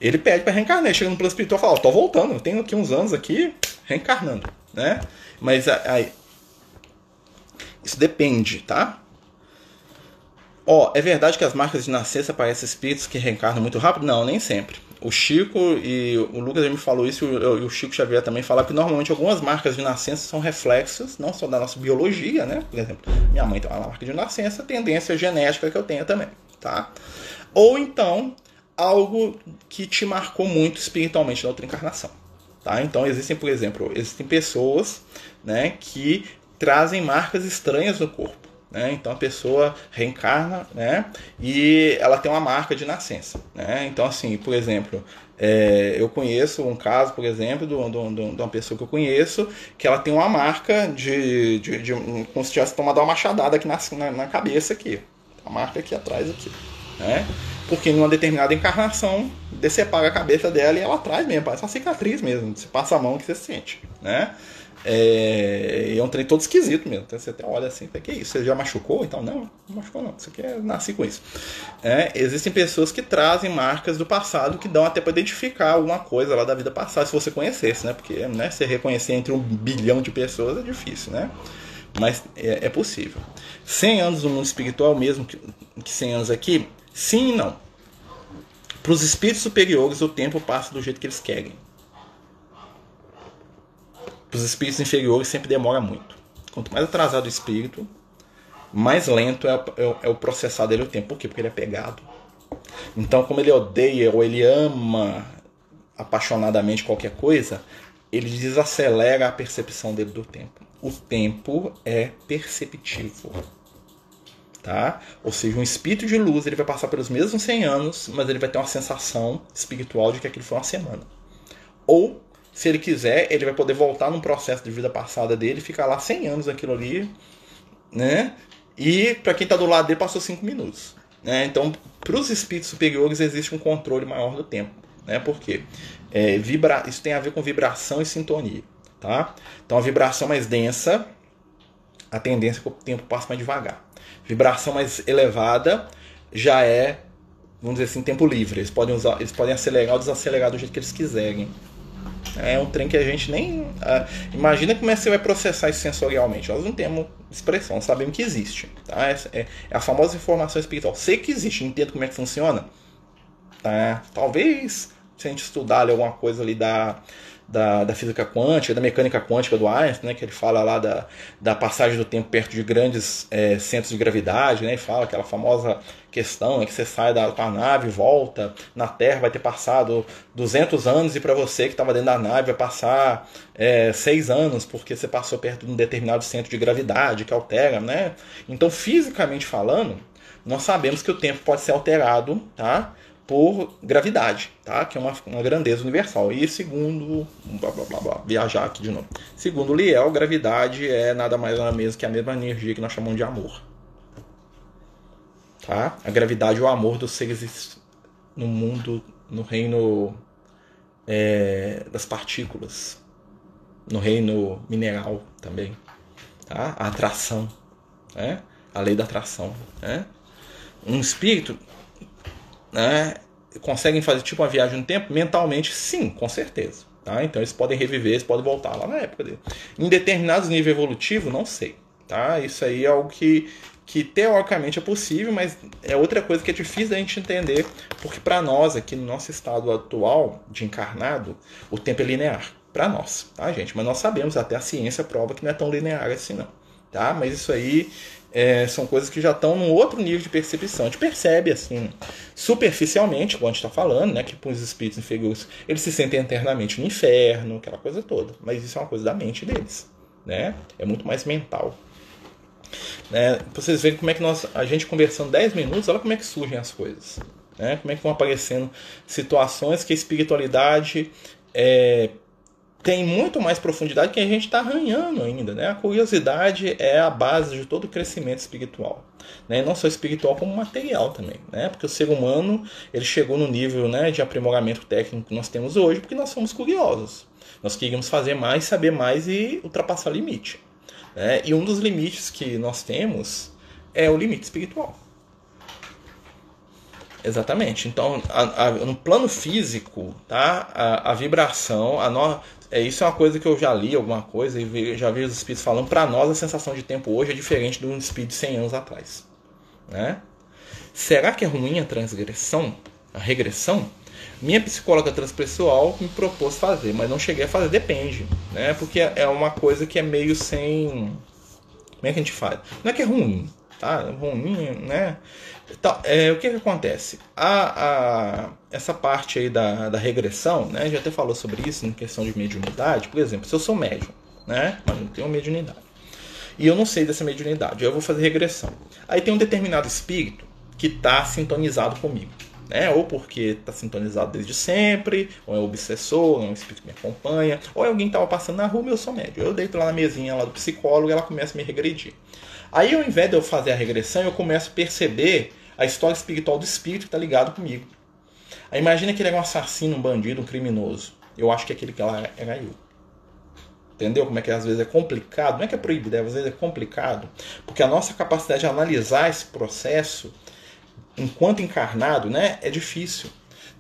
Ele pede para reencarnar, chega no plano espiritual e fala: oh, tô voltando, tenho aqui uns anos aqui reencarnando né? Mas aí, isso depende, tá? Ó, é verdade que as marcas de nascença aparecem espíritos que reencarnam muito rápido? Não, nem sempre. O Chico e o Lucas já me falou isso e o Chico Xavier também falaram que normalmente algumas marcas de nascença são reflexos não só da nossa biologia, né? Por exemplo, minha mãe tem uma marca de nascença, tendência genética que eu tenho também, tá? Ou então algo que te marcou muito espiritualmente na outra encarnação. Tá? Então existem, por exemplo, existem pessoas né, que trazem marcas estranhas no corpo. Né? Então a pessoa reencarna né, e ela tem uma marca de nascença. Né? Então, assim, por exemplo, é, eu conheço um caso, por exemplo, de, de, uma pessoa que eu conheço que ela tem uma marca de, de, de como se tivesse tomado uma machadada aqui na, na, na cabeça aqui. A marca aqui atrás aqui. Né? Porque numa determinada encarnação, você paga a cabeça dela e ela traz mesmo, parece uma cicatriz mesmo. Você passa a mão que você sente, né? É, é um trem todo esquisito mesmo. Então você até olha assim, que é isso? Você já machucou? Então, não, não machucou não. Isso aqui é nasci com isso. É, existem pessoas que trazem marcas do passado que dão até para identificar alguma coisa lá da vida passada, se você conhecesse, né? Porque né, você reconhecer entre um bilhão de pessoas é difícil, né? Mas é, é possível. 100 anos no mundo espiritual, mesmo que, que 100 anos aqui, sim e não. Para os espíritos superiores, o tempo passa do jeito que eles querem. Para os espíritos inferiores sempre demora muito. Quanto mais atrasado o espírito, mais lento é, é, é o processar dele o tempo. Por quê? Porque ele é pegado. Então, como ele odeia ou ele ama apaixonadamente qualquer coisa, ele desacelera a percepção dele do tempo. O tempo é perceptivo. Tá? Ou seja, um espírito de luz ele vai passar pelos mesmos 100 anos, mas ele vai ter uma sensação espiritual de que aquilo foi uma semana. Ou, se ele quiser, ele vai poder voltar num processo de vida passada dele, ficar lá 100 anos aquilo ali, né? E para quem está do lado dele passou 5 minutos. Né? Então, para os espíritos superiores existe um controle maior do tempo. Né? Por quê? É, vibra... Isso tem a ver com vibração e sintonia. Tá? Então, a vibração mais densa, a tendência é que o tempo passe mais devagar. Vibração mais elevada já é, vamos dizer assim, tempo livre. Eles podem, usar, eles podem acelerar ou desacelerar do jeito que eles quiserem. É um trem que a gente nem. Uh, imagina como é que você vai processar isso sensorialmente. Nós não temos expressão, sabemos que existe. Tá? É, é, a famosa informação espiritual. Sei que existe, entendo como é que funciona. Tá? Talvez, se a gente estudar ali, alguma coisa ali da da, da física quântica, da mecânica quântica do Einstein, né, que ele fala lá da, da passagem do tempo perto de grandes é, centros de gravidade, né, e fala aquela famosa questão é que você sai da, da nave, volta na Terra, vai ter passado 200 anos e para você que estava dentro da nave vai passar é, 6 anos porque você passou perto de um determinado centro de gravidade que altera, né? Então, fisicamente falando, nós sabemos que o tempo pode ser alterado, tá? Por gravidade, tá? que é uma, uma grandeza universal. E segundo, blá, blá, blá, blá, viajar aqui de novo. Segundo Liel, gravidade é nada mais nada menos que a mesma energia que nós chamamos de amor. Tá? A gravidade é o amor dos seres no mundo, no reino é, das partículas, no reino mineral também. Tá? A atração, né? a lei da atração. Né? Um espírito né, conseguem fazer tipo uma viagem no tempo? Mentalmente, sim, com certeza. Tá? Então eles podem reviver, eles podem voltar lá na época dele. Em determinados níveis evolutivos, não sei. Tá? Isso aí é algo que, que teoricamente é possível, mas é outra coisa que é difícil da gente entender, porque para nós, aqui no nosso estado atual de encarnado, o tempo é linear. Para nós, tá, gente? Mas nós sabemos, até a ciência prova que não é tão linear assim, não. Tá? Mas isso aí é, são coisas que já estão num outro nível de percepção. A gente percebe, assim, superficialmente, como a gente está falando, né, que os espíritos inferiores eles se sentem eternamente no inferno, aquela coisa toda. Mas isso é uma coisa da mente deles. Né? É muito mais mental. Né? Vocês verem como é que nós, a gente conversando 10 minutos, olha como é que surgem as coisas. Né? Como é que vão aparecendo situações que a espiritualidade é, tem muito mais profundidade que a gente está arranhando ainda. Né? A curiosidade é a base de todo o crescimento espiritual. Né? Não só espiritual, como material também. Né? Porque o ser humano ele chegou no nível né, de aprimoramento técnico que nós temos hoje porque nós somos curiosos. Nós queríamos fazer mais, saber mais e ultrapassar o limite. Né? E um dos limites que nós temos é o limite espiritual. Exatamente. Então, a, a, no plano físico, tá? a, a vibração, a no, é, isso é uma coisa que eu já li alguma coisa e vi, já vi os espíritos falando. Para nós, a sensação de tempo hoje é diferente de um espírito de 100 anos atrás. Né? Será que é ruim a transgressão, a regressão? Minha psicóloga transpessoal me propôs fazer, mas não cheguei a fazer, depende. Né? Porque é uma coisa que é meio sem. Como é que a gente faz? Não é que é ruim, tá? Ruim, né? Então, é, o que, que acontece? A, a, essa parte aí da, da regressão, né? Já até falou sobre isso em questão de mediunidade. Por exemplo, se eu sou médium, né? Mas não tenho mediunidade. E eu não sei dessa mediunidade, eu vou fazer regressão. Aí tem um determinado espírito que está sintonizado comigo. Né? Ou porque está sintonizado desde sempre, ou é um obsessor, ou é um espírito que me acompanha, ou é alguém que estava passando na rua e eu sou médium. Eu deito lá na mesinha lá do psicólogo e ela começa a me regredir. Aí, ao invés de eu fazer a regressão, eu começo a perceber a história espiritual do espírito que está ligado comigo. Aí imagina que ele é um assassino, um bandido, um criminoso. Eu acho que aquele cara era eu. Entendeu como é que às vezes é complicado? Não é que é proibido, às vezes é complicado. Porque a nossa capacidade de analisar esse processo enquanto encarnado né, é difícil.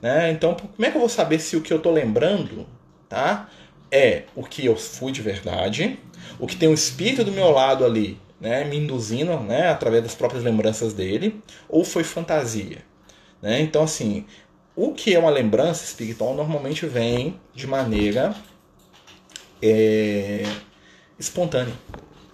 Né? Então, como é que eu vou saber se o que eu estou lembrando tá, é o que eu fui de verdade, o que tem um espírito do meu lado ali né, me induzindo né, através das próprias lembranças dele, ou foi fantasia. Né? Então, assim, o que é uma lembrança espiritual normalmente vem de maneira é, espontâneo.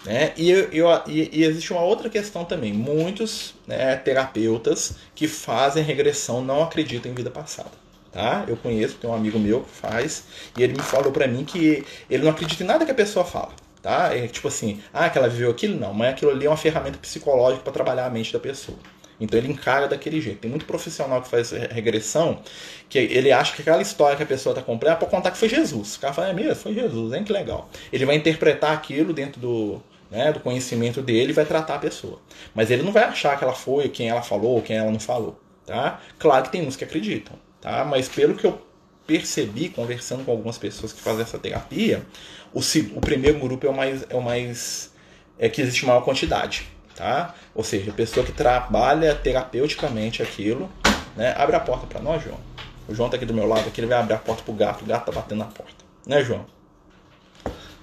Né? E, eu, e, e, existe uma outra questão também. Muitos né, terapeutas que fazem regressão não acreditam em vida passada. Tá? Eu conheço, tem um amigo meu que faz, e ele me falou para mim que ele não acredita em nada que a pessoa fala. Tá? É tipo assim, ah, que ela viveu aquilo? Não, mas aquilo ali é uma ferramenta psicológica para trabalhar a mente da pessoa. Então ele encara daquele jeito. Tem muito profissional que faz regressão que ele acha que aquela história que a pessoa está comprando é para contar que foi Jesus. O cara fala, é mesmo, foi Jesus, hein, que legal. Ele vai interpretar aquilo dentro do, né, do conhecimento dele e vai tratar a pessoa. Mas ele não vai achar que ela foi, quem ela falou, quem ela não falou. Tá? Claro que tem uns que acreditam, tá? mas pelo que eu percebi conversando com algumas pessoas que fazem essa terapia, o, o primeiro grupo é o mais. É o mais é que existe maior quantidade tá? Ou seja, a pessoa que trabalha terapeuticamente aquilo, né? Abre a porta para nós, João. O João tá aqui do meu lado, aqui ele vai abrir a porta pro gato, o gato tá batendo na porta, né, João?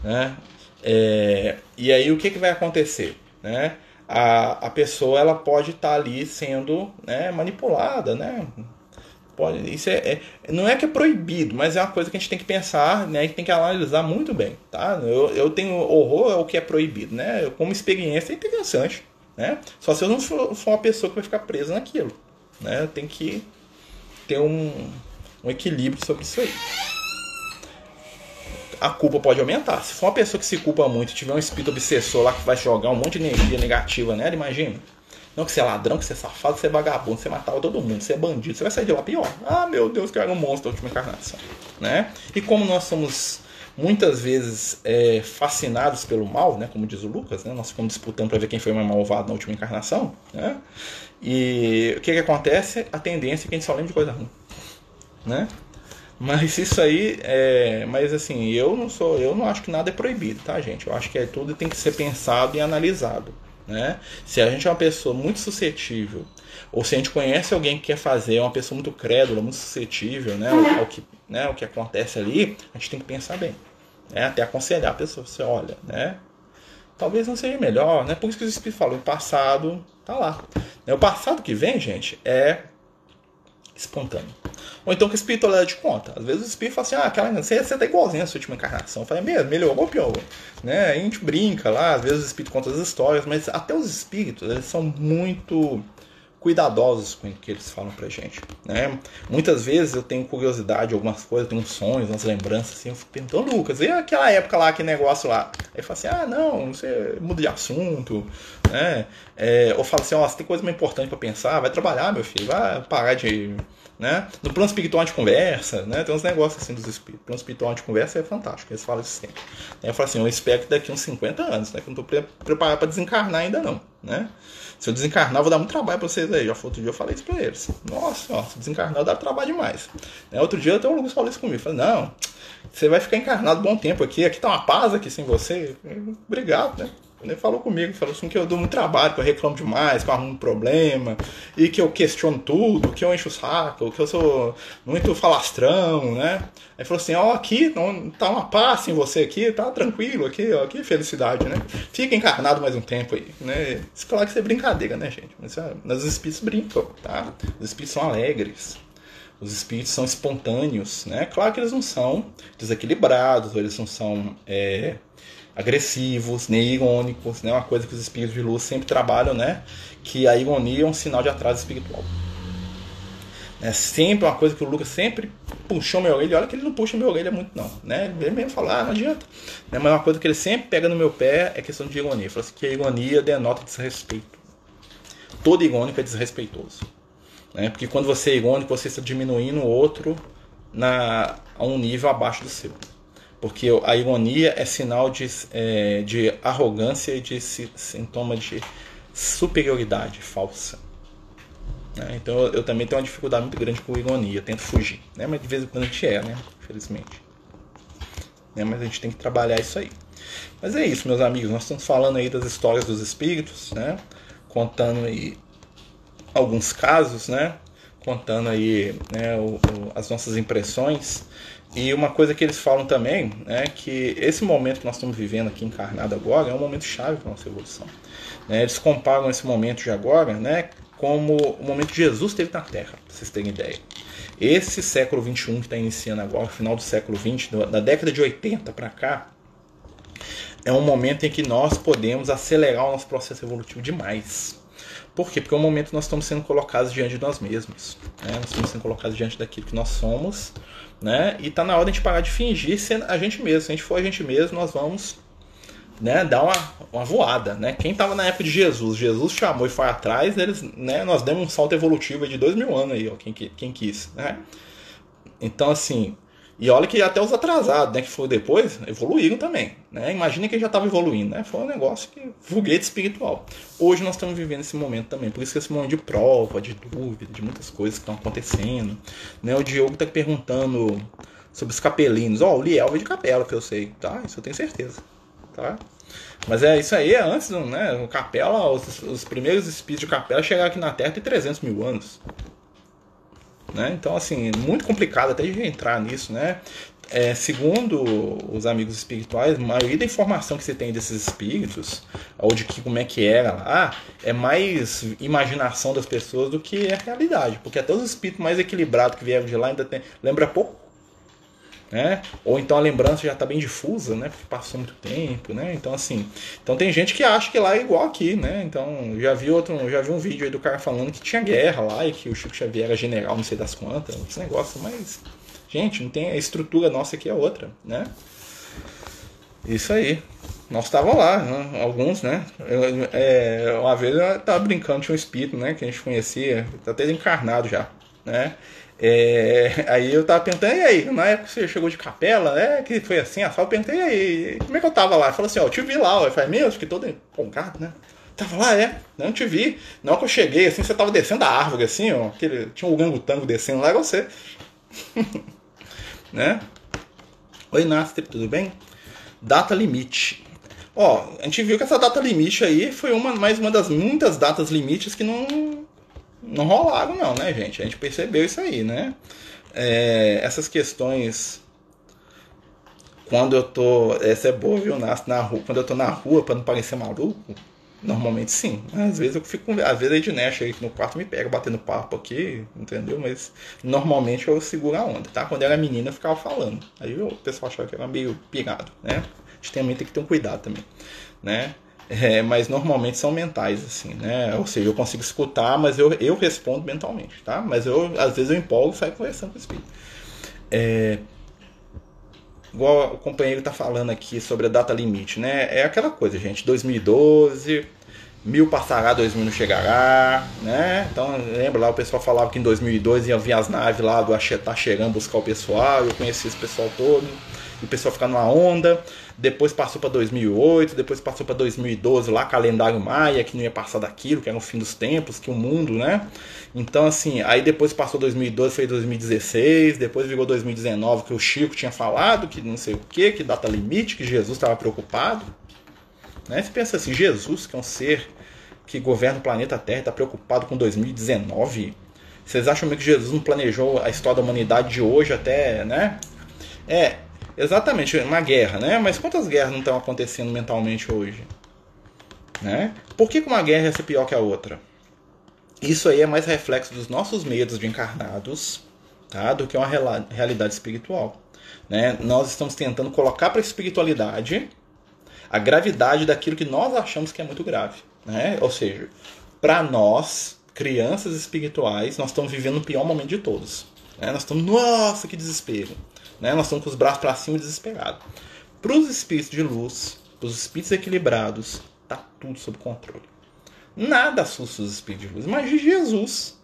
Né? É, e aí o que, que vai acontecer, né? A, a pessoa ela pode estar tá ali sendo né, manipulada, né? Pode, isso é, é, não é que é proibido, mas é uma coisa que a gente tem que pensar, né, que tem que analisar muito bem, tá? Eu, eu tenho horror ao que é proibido, né? Eu, como experiência é interessante, né? Só se eu não for, for, uma pessoa que vai ficar presa naquilo, né? Tem que ter um, um equilíbrio sobre isso aí. A culpa pode aumentar. Se for uma pessoa que se culpa muito, tiver um espírito obsessor lá que vai jogar um monte de energia negativa nela, imagina não que você é ladrão, que você é safado, que você é vagabundo, você matava todo mundo, você é bandido, você vai sair de lá pior. Ah, meu Deus, que era um monstro da última encarnação. Né? E como nós somos muitas vezes é, fascinados pelo mal, né? como diz o Lucas, né? nós ficamos disputando para ver quem foi mais malvado na última encarnação. Né? E o que, que acontece? A tendência é que a gente só lembra de coisa ruim. Né? Mas isso aí é. Mas assim, eu não sou. Eu não acho que nada é proibido, tá, gente? Eu acho que é, tudo tem que ser pensado e analisado. Né? Se a gente é uma pessoa muito suscetível, ou se a gente conhece alguém que quer fazer, é uma pessoa muito crédula, muito suscetível né, ao, ao, que, né, ao que acontece ali, a gente tem que pensar bem. Né? Até aconselhar a pessoa, você olha, né? Talvez não seja melhor, né? Por isso que o Espírito falou, o passado tá lá. O passado que vem, gente, é espontâneo. Ou então que o espírito leva de conta. Às vezes o espírito fala assim, ah, aquela, você, você tá igualzinho a sua última encarnação. Eu falei, mesmo, melhorou ou piorou? Né? A gente brinca lá, às vezes o espírito conta as histórias, mas até os espíritos, eles são muito cuidadosos com o que eles falam pra gente, né? Muitas vezes eu tenho curiosidade, algumas coisas, tenho sonhos, umas lembranças assim, eu fico perguntando, Lucas, e aquela época lá, aquele negócio lá? Aí fala assim, ah, não, você muda de assunto, né? É, ou fala assim, ó, oh, você tem coisa mais importante para pensar, vai trabalhar, meu filho, vai parar de né? No plano espiritual a gente conversa, né? Tem uns negócios assim dos espíritos. No plano espiritual a gente conversa é fantástico, eles falam isso sempre. Eu falo assim, eu espero que daqui uns 50 anos, né? Que eu não estou preparado para desencarnar ainda não, né? Se eu desencarnar, eu vou dar muito trabalho para vocês aí. Já outro dia eu falei isso para eles. Nossa, ó, se desencarnar, dá trabalho demais. Né? Outro dia até o Lucas falou isso comigo. Falei, não, você vai ficar encarnado um bom tempo aqui. Aqui tá uma paz aqui sem você. Obrigado, né? Ele falou comigo, falou assim que eu dou muito trabalho, que eu reclamo demais, que eu arrumo problema, e que eu questiono tudo, que eu encho o saco, que eu sou muito falastrão, né? Aí falou assim, ó, oh, aqui não tá uma paz em você aqui, tá tranquilo aqui, ó, que felicidade, né? Fica encarnado mais um tempo aí, né? Isso claro que isso é brincadeira, né, gente? Mas, mas os espíritos brincam, tá? Os espíritos são alegres. Os espíritos são espontâneos, né? Claro que eles não são desequilibrados, eles não são é, agressivos, nem irônicos, né? Uma coisa que os espíritos de luz sempre trabalham, né? Que a ironia é um sinal de atraso espiritual. É sempre uma coisa que o Lucas sempre puxou meu orelha. Olha que ele não puxa meu orelha muito, não. Né? Ele mesmo fala, ah, não adianta. Né? Mas uma coisa que ele sempre pega no meu pé é questão de ironia. Fala assim, que a ironia denota desrespeito. Todo irônico é desrespeitoso. Né? Porque quando você é irônico, você está diminuindo o outro na, a um nível abaixo do seu porque a ironia é sinal de, é, de arrogância e de sintoma de superioridade falsa. Né? Então eu, eu, também tenho uma dificuldade muito grande com ironia, tento fugir, né? mas de vez em quando a gente é, né? infelizmente. Né? Mas a gente tem que trabalhar isso aí. Mas é isso, meus amigos, nós estamos falando aí das histórias dos espíritos, né? contando aí alguns casos, né? contando aí né, o, o, as nossas impressões e uma coisa que eles falam também é que esse momento que nós estamos vivendo aqui encarnado agora é um momento chave para a nossa evolução. Né? Eles comparam esse momento de agora né, como o momento que Jesus teve na Terra, para vocês terem ideia. Esse século XXI que está iniciando agora, final do século XX, da década de 80 para cá, é um momento em que nós podemos acelerar o nosso processo evolutivo demais. Por quê? Porque é um momento nós estamos sendo colocados diante de nós mesmos. Né? Nós estamos sendo colocados diante daquilo que nós somos. Né? E está na hora de parar de fingir ser a gente mesmo. Se a gente for a gente mesmo, nós vamos né, dar uma, uma voada. Né? Quem estava na época de Jesus, Jesus chamou e foi atrás, eles, né, nós demos um salto evolutivo de dois mil anos aí, ó, quem, quem quis. Né? Então, assim, e olha que até os atrasados, né, que foram depois, evoluíram também. Né? Imagina que já estava evoluindo, né? Foi um negócio que foguete espiritual. Hoje nós estamos vivendo esse momento também, por isso que esse momento de prova, de dúvida, de muitas coisas que estão acontecendo. Né? O Diogo está perguntando sobre os capelinos. Ó, oh, o Liel veio de capela, que eu sei, tá? Isso eu tenho certeza, tá? Mas é isso aí, é antes, né? O capela, os, os primeiros espíritos de capela chegaram aqui na Terra tem 300 mil anos. Né? Então, assim, muito complicado até de entrar nisso, né? É, segundo os amigos espirituais, a maioria da informação que você tem desses espíritos, ou de que como é que era lá, é mais imaginação das pessoas do que é realidade. Porque até os espíritos mais equilibrados que vieram de lá ainda tem. Lembra pouco né? Ou então a lembrança já está bem difusa, né? Porque passou muito tempo, né? Então assim, então tem gente que acha que lá é igual aqui, né? Então já vi outro, já vi um vídeo aí do cara falando que tinha guerra lá e que o Chico Xavier era general, não sei das quantas, esse negócio, mas gente, não tem a estrutura nossa aqui é outra, né? Isso aí. Nós estávamos lá, né? alguns, né? Eu, é, uma vez eu tava brincando, tinha um espírito, né? Que a gente conhecia, tá até encarnado já, né? É, aí eu tava perguntando, e aí, na época que você chegou de capela, é que foi assim, a eu perguntei, e aí, como é que eu tava lá? Falou assim, ó, eu te vi lá, eu falei, meu, fiquei todo empolgado, né? Tava lá, é, não te vi. Não que eu cheguei, assim, você tava descendo a árvore, assim, ó, aquele, tinha um orangotango descendo lá, você. né? Oi, Nasty, tudo bem? Data limite. Ó, a gente viu que essa data limite aí foi uma, mais uma das muitas datas limites que não não rolaram não, né, gente? A gente percebeu isso aí, né? É, essas questões quando eu tô. Essa é boa, viu? Na, na rua, quando eu tô na rua, para não parecer maluco, normalmente sim. Às vezes eu fico. Às vezes a Ednesh aí no quarto me pega batendo papo aqui, entendeu? Mas normalmente eu seguro a onda, tá? Quando era menina eu ficava falando. Aí o pessoal achava que era meio pirado, né? A gente também tem que ter um cuidado também, né? É, mas normalmente são mentais, assim, né? Ou seja, eu consigo escutar, mas eu, eu respondo mentalmente, tá? Mas eu, às vezes, eu empolgo e saio conversando com o espírito. É, igual o companheiro está falando aqui sobre a data limite, né? É aquela coisa, gente, 2012, mil passará, dois mil não chegará, né? Então, lembra lá, o pessoal falava que em 2002 ia vir as naves lá do Axetá chegando buscar o pessoal, eu conheci esse pessoal todo, o pessoal ficar numa onda depois passou para 2008, depois passou para 2012 lá, calendário maia, que não ia passar daquilo, que era o fim dos tempos, que o mundo, né? Então, assim, aí depois passou 2012, foi 2016, depois virou 2019, que o Chico tinha falado, que não sei o que, que data limite, que Jesus estava preocupado. Né? Você pensa assim, Jesus, que é um ser que governa o planeta Terra, está preocupado com 2019? Vocês acham mesmo que Jesus não planejou a história da humanidade de hoje até, né? É, Exatamente, uma guerra, né? Mas quantas guerras não estão acontecendo mentalmente hoje? Né? Por que uma guerra ia ser pior que a outra? Isso aí é mais reflexo dos nossos medos de encarnados tá? do que uma realidade espiritual. Né? Nós estamos tentando colocar para a espiritualidade a gravidade daquilo que nós achamos que é muito grave. Né? Ou seja, para nós, crianças espirituais, nós estamos vivendo o pior momento de todos. Né? Nós estamos, nossa, que desespero. Né? Nós estamos com os braços para cima desesperados. Para os espíritos de luz, para os espíritos equilibrados, tá tudo sob controle. Nada assusta os espíritos de luz. Imagina Jesus,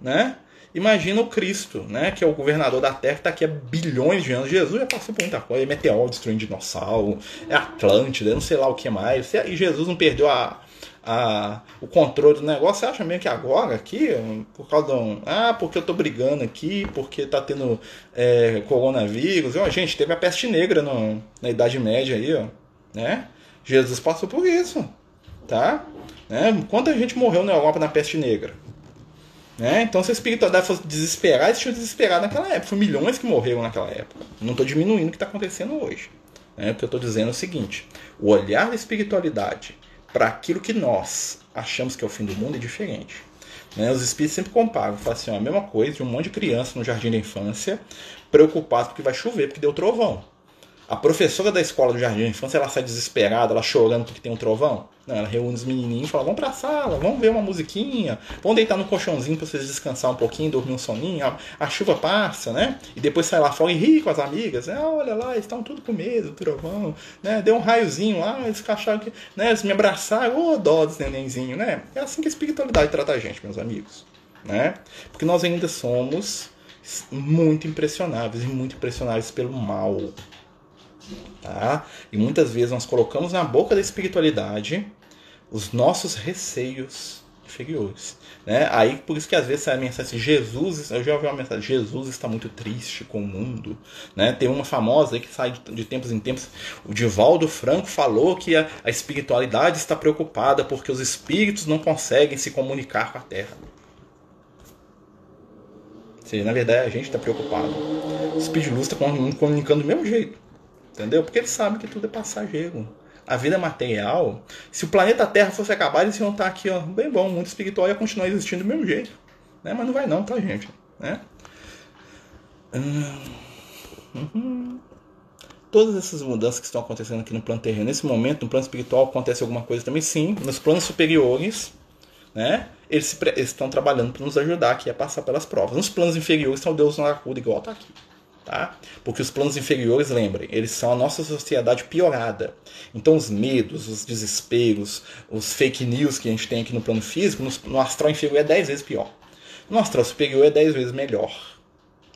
né? Imagina o Cristo, né? Que é o governador da Terra, que está aqui há bilhões de anos. Jesus já passou por muita coisa. É meteoro destruindo dinossauro, é Atlântida, não sei lá o que mais. E Jesus não perdeu a, a, o controle do negócio, você acha mesmo que agora, aqui, por causa de um. Ah, porque eu tô brigando aqui, porque tá tendo é, coronavírus. Ó, gente, teve a peste negra no, na Idade Média aí, ó. Né? Jesus passou por isso. Tá? Né? Quanta gente morreu na Europa na peste negra? Né? Então, se a espiritualidade fosse desesperar, eles tinham desesperado naquela época. Foi milhões que morreram naquela época. Não estou diminuindo o que está acontecendo hoje. Né? Porque eu estou dizendo o seguinte: o olhar da espiritualidade para aquilo que nós achamos que é o fim do mundo é diferente. Né? Os espíritos sempre comparam, falam assim, ó, a mesma coisa de um monte de criança no jardim da infância, preocupado porque vai chover, porque deu trovão. A professora da escola do jardim de infância, ela sai desesperada, ela chorando porque tem um trovão? Não, ela reúne os menininhos e fala, vamos pra sala, vamos ver uma musiquinha, vamos deitar no colchãozinho pra vocês descansar um pouquinho, dormir um soninho, a, a chuva passa, né? E depois sai lá fora e ri com as amigas, né? olha lá, eles estão tudo com medo, do trovão, né? Deu um raiozinho lá, eles acharam que, né? Eles me abraçaram, ô oh, dó dos nenenzinho, né? É assim que a espiritualidade trata a gente, meus amigos, né? Porque nós ainda somos muito impressionáveis e muito impressionáveis pelo mal, Tá? E muitas vezes nós colocamos na boca da espiritualidade os nossos receios inferiores. Né? Aí por isso que às vezes a mensagem assim, Jesus, eu já ouvi uma mensagem, Jesus está muito triste com o mundo. Né? Tem uma famosa que sai de, tempos em tempos, o Divaldo Franco falou que a, a espiritualidade está preocupada porque os espíritos não conseguem se comunicar com a Terra. Ou seja, na verdade a gente está preocupado. O de luz está comunicando do mesmo jeito. Entendeu? Porque eles sabem que tudo é passageiro. A vida material, se o planeta Terra fosse acabar, eles iam estar aqui, ó, bem bom, o mundo espiritual ia continuar existindo do mesmo jeito. Né? Mas não vai não, tá, gente? Né? Uhum. Todas essas mudanças que estão acontecendo aqui no plano terreno, nesse momento, no plano espiritual, acontece alguma coisa também? Sim. Nos planos superiores, né? Eles, eles estão trabalhando para nos ajudar aqui a passar pelas provas. Nos planos inferiores, está o Deus na acuda, igual está aqui tá? Porque os planos inferiores, lembrem, eles são a nossa sociedade piorada. Então os medos, os desesperos, os fake news que a gente tem aqui no plano físico, no, astral inferior é 10 vezes pior. No astral superior é 10 vezes melhor.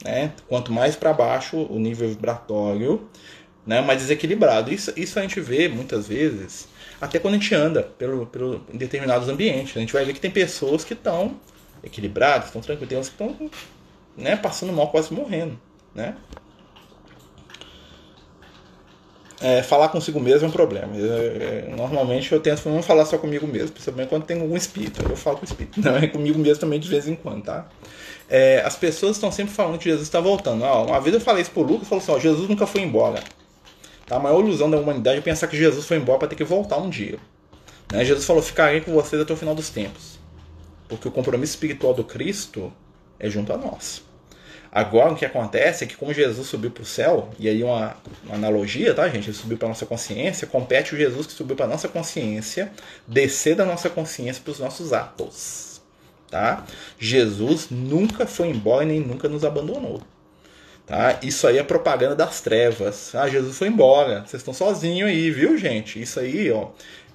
Né? Quanto mais para baixo o nível vibratório, né, mais desequilibrado. Isso, isso a gente vê muitas vezes, até quando a gente anda pelo, pelo, em determinados ambientes. A gente vai ver que tem pessoas que estão equilibradas, estão tranquilas, tem uns que estão né, passando mal, quase morrendo né? É, falar consigo mesmo é um problema. É, normalmente eu tento não falar só comigo mesmo, principalmente quando tem algum espírito. Eu falo com o espírito. Não é comigo mesmo também de vez em quando, tá? É, as pessoas estão sempre falando que Jesus está voltando. Ó, uma vez eu falei isso pro Lucas, falou assim: ó, Jesus nunca foi embora. Tá? A maior ilusão da humanidade é pensar que Jesus foi embora para ter que voltar um dia. Né? Jesus falou: ficarei com vocês até o final dos tempos. Porque o compromisso espiritual do Cristo é junto a nós. Agora o que acontece é que como Jesus subiu para o céu, e aí uma, uma, analogia, tá, gente? Ele subiu para nossa consciência, compete o Jesus que subiu para nossa consciência, descer da nossa consciência para os nossos atos. Tá? Jesus nunca foi embora e nem nunca nos abandonou. Tá? Isso aí é propaganda das trevas. Ah, Jesus foi embora. Vocês estão sozinhos aí, viu, gente? Isso aí, ó,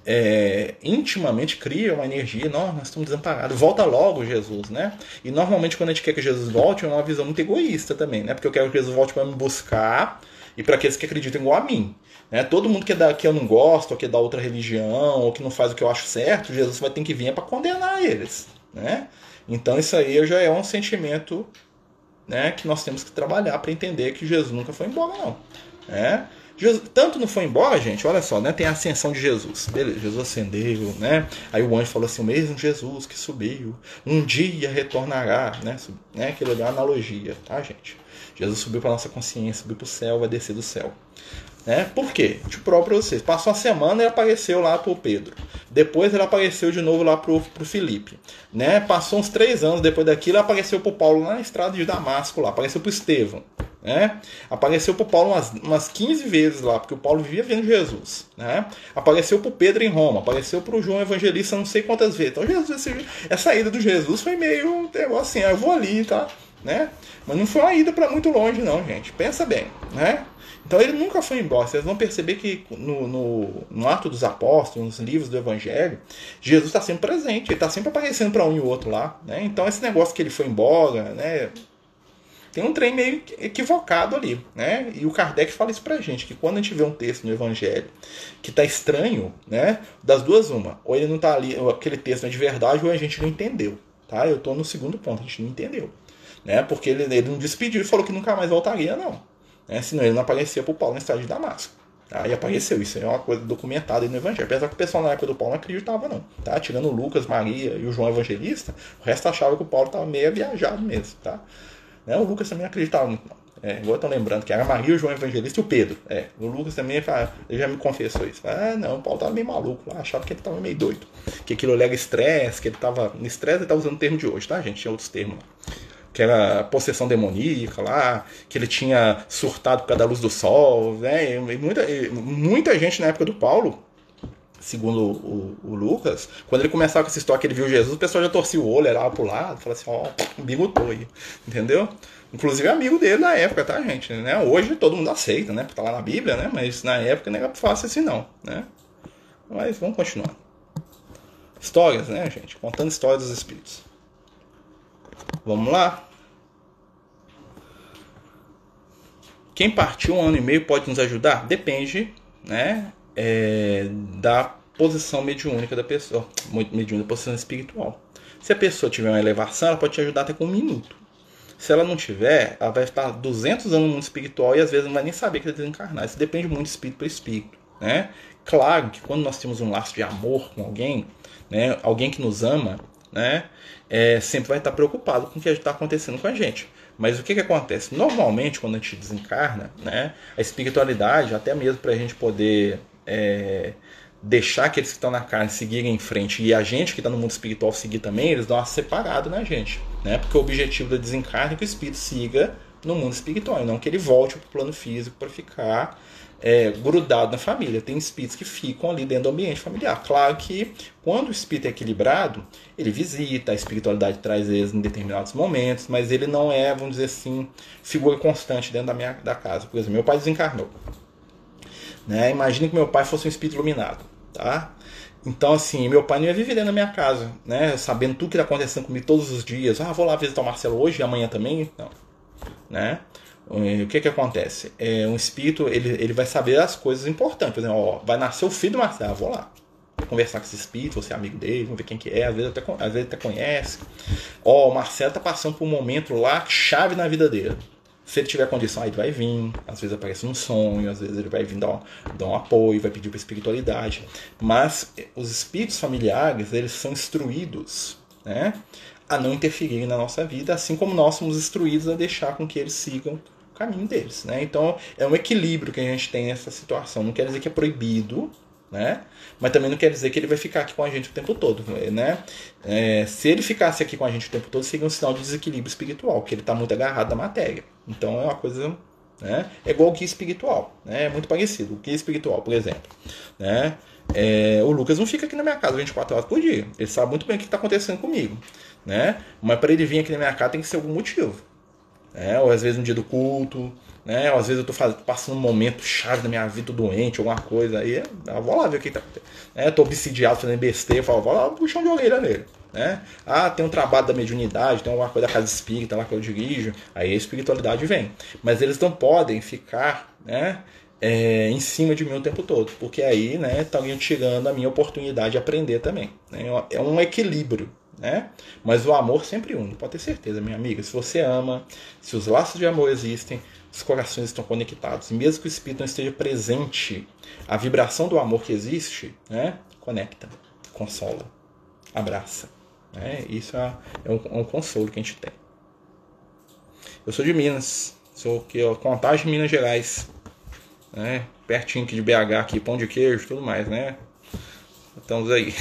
é, intimamente cria uma energia, nós, nós estamos desamparados, volta logo Jesus, né? E normalmente quando a gente quer que Jesus volte, é uma visão muito egoísta também, né? Porque eu quero que Jesus volte para me buscar e para aqueles que acreditam igual a mim. Né? Todo mundo que, é da, que eu não gosto, ou que é da outra religião, ou que não faz o que eu acho certo, Jesus vai ter que vir para condenar eles, né? Então isso aí já é um sentimento né, que nós temos que trabalhar para entender que Jesus nunca foi embora, não. Né? Tanto não foi embora, gente, olha só, né? Tem a ascensão de Jesus. Beleza, Jesus ascendeu, né? Aí o anjo falou assim: o mesmo Jesus que subiu, um dia retornará, né? né? Aquilo ali é uma analogia, tá, gente? Jesus subiu para nossa consciência, subiu para o céu, vai descer do céu. Né? Por quê? Provo para vocês. Passou uma semana e apareceu lá para o Pedro. Depois ele apareceu de novo lá para o Felipe. Né? Passou uns três anos depois daquilo, apareceu para o Paulo lá na estrada de Damasco, lá. apareceu para o Estevão. Né? Apareceu para o Paulo umas, umas 15 vezes lá, porque o Paulo vivia vendo Jesus. Né? Apareceu para o Pedro em Roma, apareceu para o João Evangelista não sei quantas vezes. Então, Jesus, essa ida do Jesus foi meio um negócio assim, ah, eu vou ali, tá? Né? Mas não foi uma ida para muito longe, não, gente. Pensa bem, né? Então ele nunca foi embora. Vocês vão perceber que no, no, no Ato dos Apóstolos, nos livros do Evangelho, Jesus está sempre presente. Ele está sempre aparecendo para um e o outro lá. Né? Então esse negócio que ele foi embora, né? Tem um trem meio equivocado ali, né? E o Kardec fala isso pra gente, que quando a gente vê um texto no Evangelho que tá estranho, né? Das duas, uma. Ou ele não tá ali, aquele texto é de verdade, ou a gente não entendeu, tá? Eu tô no segundo ponto, a gente não entendeu. Né? Porque ele, ele não despediu e falou que nunca mais voltaria, não. Né? Senão ele não aparecia pro Paulo na estrada de Damasco. Tá? E apareceu, isso é uma coisa documentada no Evangelho. Apesar que o pessoal na época do Paulo não acreditava, não. Tá? Tirando Lucas, Maria e o João Evangelista, o resto achava que o Paulo estava meio viajado mesmo. Tá? Né? O Lucas também acreditava. É, agora estão lembrando que era Maria, o João Evangelista e o Pedro. É, o Lucas também ele já me confessou isso. Ah, não, o Paulo estava meio maluco achava que ele estava meio doido. Que aquilo era estresse, que ele estava. Estresse ele estava usando o termo de hoje, tá, gente? Tinha outros termos lá. que era possessão demoníaca lá, que ele tinha surtado por causa da luz do sol, né? E muita, muita gente na época do Paulo segundo o, o, Lucas, quando ele começava com essa história que ele viu Jesus, o pessoal já torcia o olho, era pro lado, falava assim, ó, oh, bigotou aí, entendeu? Inclusive amigo dele na época, tá, gente? Né? Hoje todo mundo aceita, né? Porque tá lá na Bíblia, né? Mas na época não era fácil assim, não, né? Mas vamos continuar. Histórias, né, gente? Contando histórias dos espíritos. Vamos lá. Quem partiu um ano e meio pode nos ajudar? Depende, né? É, da posição mediúnica da pessoa, mediúnica da posição espiritual. Se a pessoa tiver uma elevação, ela pode te ajudar até com um minuto. Se ela não tiver, ela vai estar 200 anos no mundo espiritual e às vezes não vai nem saber que vai desencarnar. Isso depende muito de espírito para espírito. Né? Claro que quando nós temos um laço de amor com alguém, né, alguém que nos ama, né, é, sempre vai estar preocupado com o que está acontecendo com a gente. Mas o que, que acontece? Normalmente, quando a gente desencarna, né, a espiritualidade, até mesmo para a gente poder é, deixar aqueles que estão na carne seguirem em frente e a gente que está no mundo espiritual seguir também, eles dão uma separada na gente. Né? Porque o objetivo da desencarne é que o espírito siga no mundo espiritual, e não que ele volte para o plano físico para ficar é, grudado na família. Tem espíritos que ficam ali dentro do ambiente familiar. Claro que quando o espírito é equilibrado, ele visita, a espiritualidade traz eles em determinados momentos, mas ele não é, vamos dizer assim, figura constante dentro da minha da casa. Por exemplo, meu pai desencarnou. Né? Imagine que meu pai fosse um espírito iluminado, tá? Então, assim, meu pai não ia viver da minha casa, né? Sabendo tudo que está acontecendo comigo todos os dias. Ah, vou lá visitar o Marcelo hoje e amanhã também. Não. Né? O que que acontece? É, um espírito, ele, ele vai saber as coisas importantes. Por exemplo, ó, vai nascer o filho do Marcelo. Ah, vou lá. Vou conversar com esse espírito, você é amigo dele, vamos ver quem que é. Às vezes até, às vezes até conhece. Ó, o Marcelo tá passando por um momento lá chave na vida dele. Se ele tiver condição, aí ele vai vir. Às vezes aparece um sonho, às vezes ele vai vir dar um, dar um apoio, vai pedir para espiritualidade. Mas eh, os espíritos familiares, eles são instruídos né, a não interferirem na nossa vida, assim como nós somos instruídos a deixar com que eles sigam o caminho deles. Né? Então é um equilíbrio que a gente tem nessa situação. Não quer dizer que é proibido, né? Mas também não quer dizer que ele vai ficar aqui com a gente o tempo todo, né? É, se ele ficasse aqui com a gente o tempo todo, seria um sinal de desequilíbrio espiritual, que ele está muito agarrado à matéria. Então é uma coisa, né? É igual o guia espiritual, né? É muito parecido. O guia espiritual, por exemplo, né? É, o Lucas não fica aqui na minha casa 24 horas por dia. Ele sabe muito bem o que está acontecendo comigo, né? Mas para ele vir aqui na minha casa tem que ser algum motivo, né? Ou às vezes no dia do culto, né? Às vezes eu tô passando um momento chave da minha vida, tô doente, alguma coisa, aí eu vou lá ver o que tá né? Tô obsidiado fazendo besteira, eu falo, vou lá puxar de orelha nele. Né? Ah, tem um trabalho da mediunidade, tem alguma coisa da casa espírita lá que eu dirijo, aí a espiritualidade vem. Mas eles não podem ficar né, é, em cima de mim o tempo todo, porque aí né, estariam tirando a minha oportunidade de aprender também. Né? É um equilíbrio. Né? Mas o amor sempre une, pode ter certeza, minha amiga. Se você ama, se os laços de amor existem, os corações estão conectados. Mesmo que o espírito não esteja presente, a vibração do amor que existe, né, conecta, consola, abraça. Né? Isso é, é um, é um, consolo que a gente tem. Eu sou de Minas, sou aqui, ó, Contagem, Minas Gerais, né? pertinho aqui de BH, aqui, pão de queijo, tudo mais, né? Estamos aí.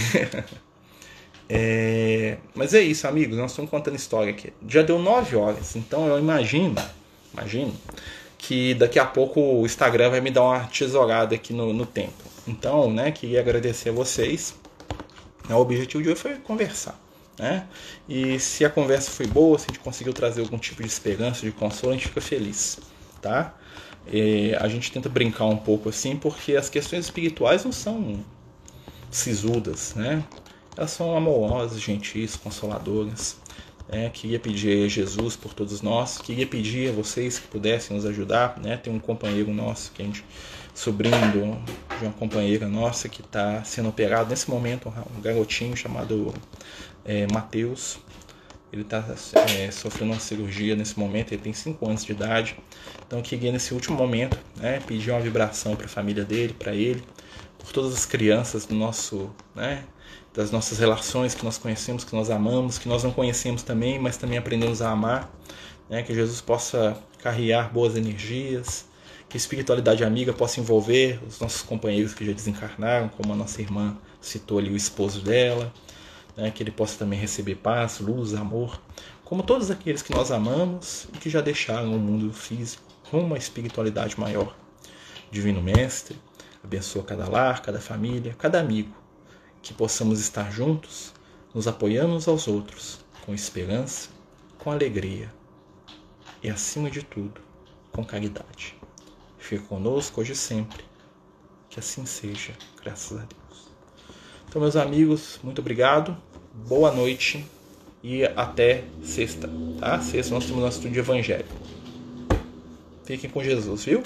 é, mas é isso, amigos, nós estamos contando história aqui. Já deu nove horas, então eu imagino imagino, que daqui a pouco o Instagram vai me dar uma tesourada aqui no, no tempo. Então, né, queria agradecer a vocês. O objetivo de hoje foi conversar. Né? E se a conversa foi boa, se a gente conseguiu trazer algum tipo de esperança, de consolo, a gente fica feliz. Tá? E a gente tenta brincar um pouco assim, porque as questões espirituais não são sisudas, né? Elas são amorosas, gentis, consoladoras. É, queria pedir a Jesus por todos nós, queria pedir a vocês que pudessem nos ajudar. Né? Tem um companheiro nosso, que a gente, sobrinho de uma companheira nossa, que está sendo operado nesse momento, um garotinho chamado é, Mateus. Ele está é, sofrendo uma cirurgia nesse momento, ele tem 5 anos de idade. Então eu queria nesse último momento né, pedir uma vibração para a família dele, para ele, por todas as crianças do nosso, né, das nossas relações que nós conhecemos, que nós amamos, que nós não conhecemos também, mas também aprendemos a amar. Né? Que Jesus possa carregar boas energias, que a espiritualidade amiga possa envolver os nossos companheiros que já desencarnaram, como a nossa irmã citou ali o esposo dela, né? que ele possa também receber paz, luz, amor, como todos aqueles que nós amamos e que já deixaram o mundo físico rumo à espiritualidade maior. Divino Mestre, abençoa cada lar, cada família, cada amigo, que possamos estar juntos, nos apoiando uns aos outros, com esperança, com alegria e, acima de tudo, com caridade. Fique conosco hoje e sempre. Que assim seja, graças a Deus. Então, meus amigos, muito obrigado. Boa noite e até sexta, tá? Sexta nós temos nosso estudo de Evangelho. Fiquem com Jesus, viu?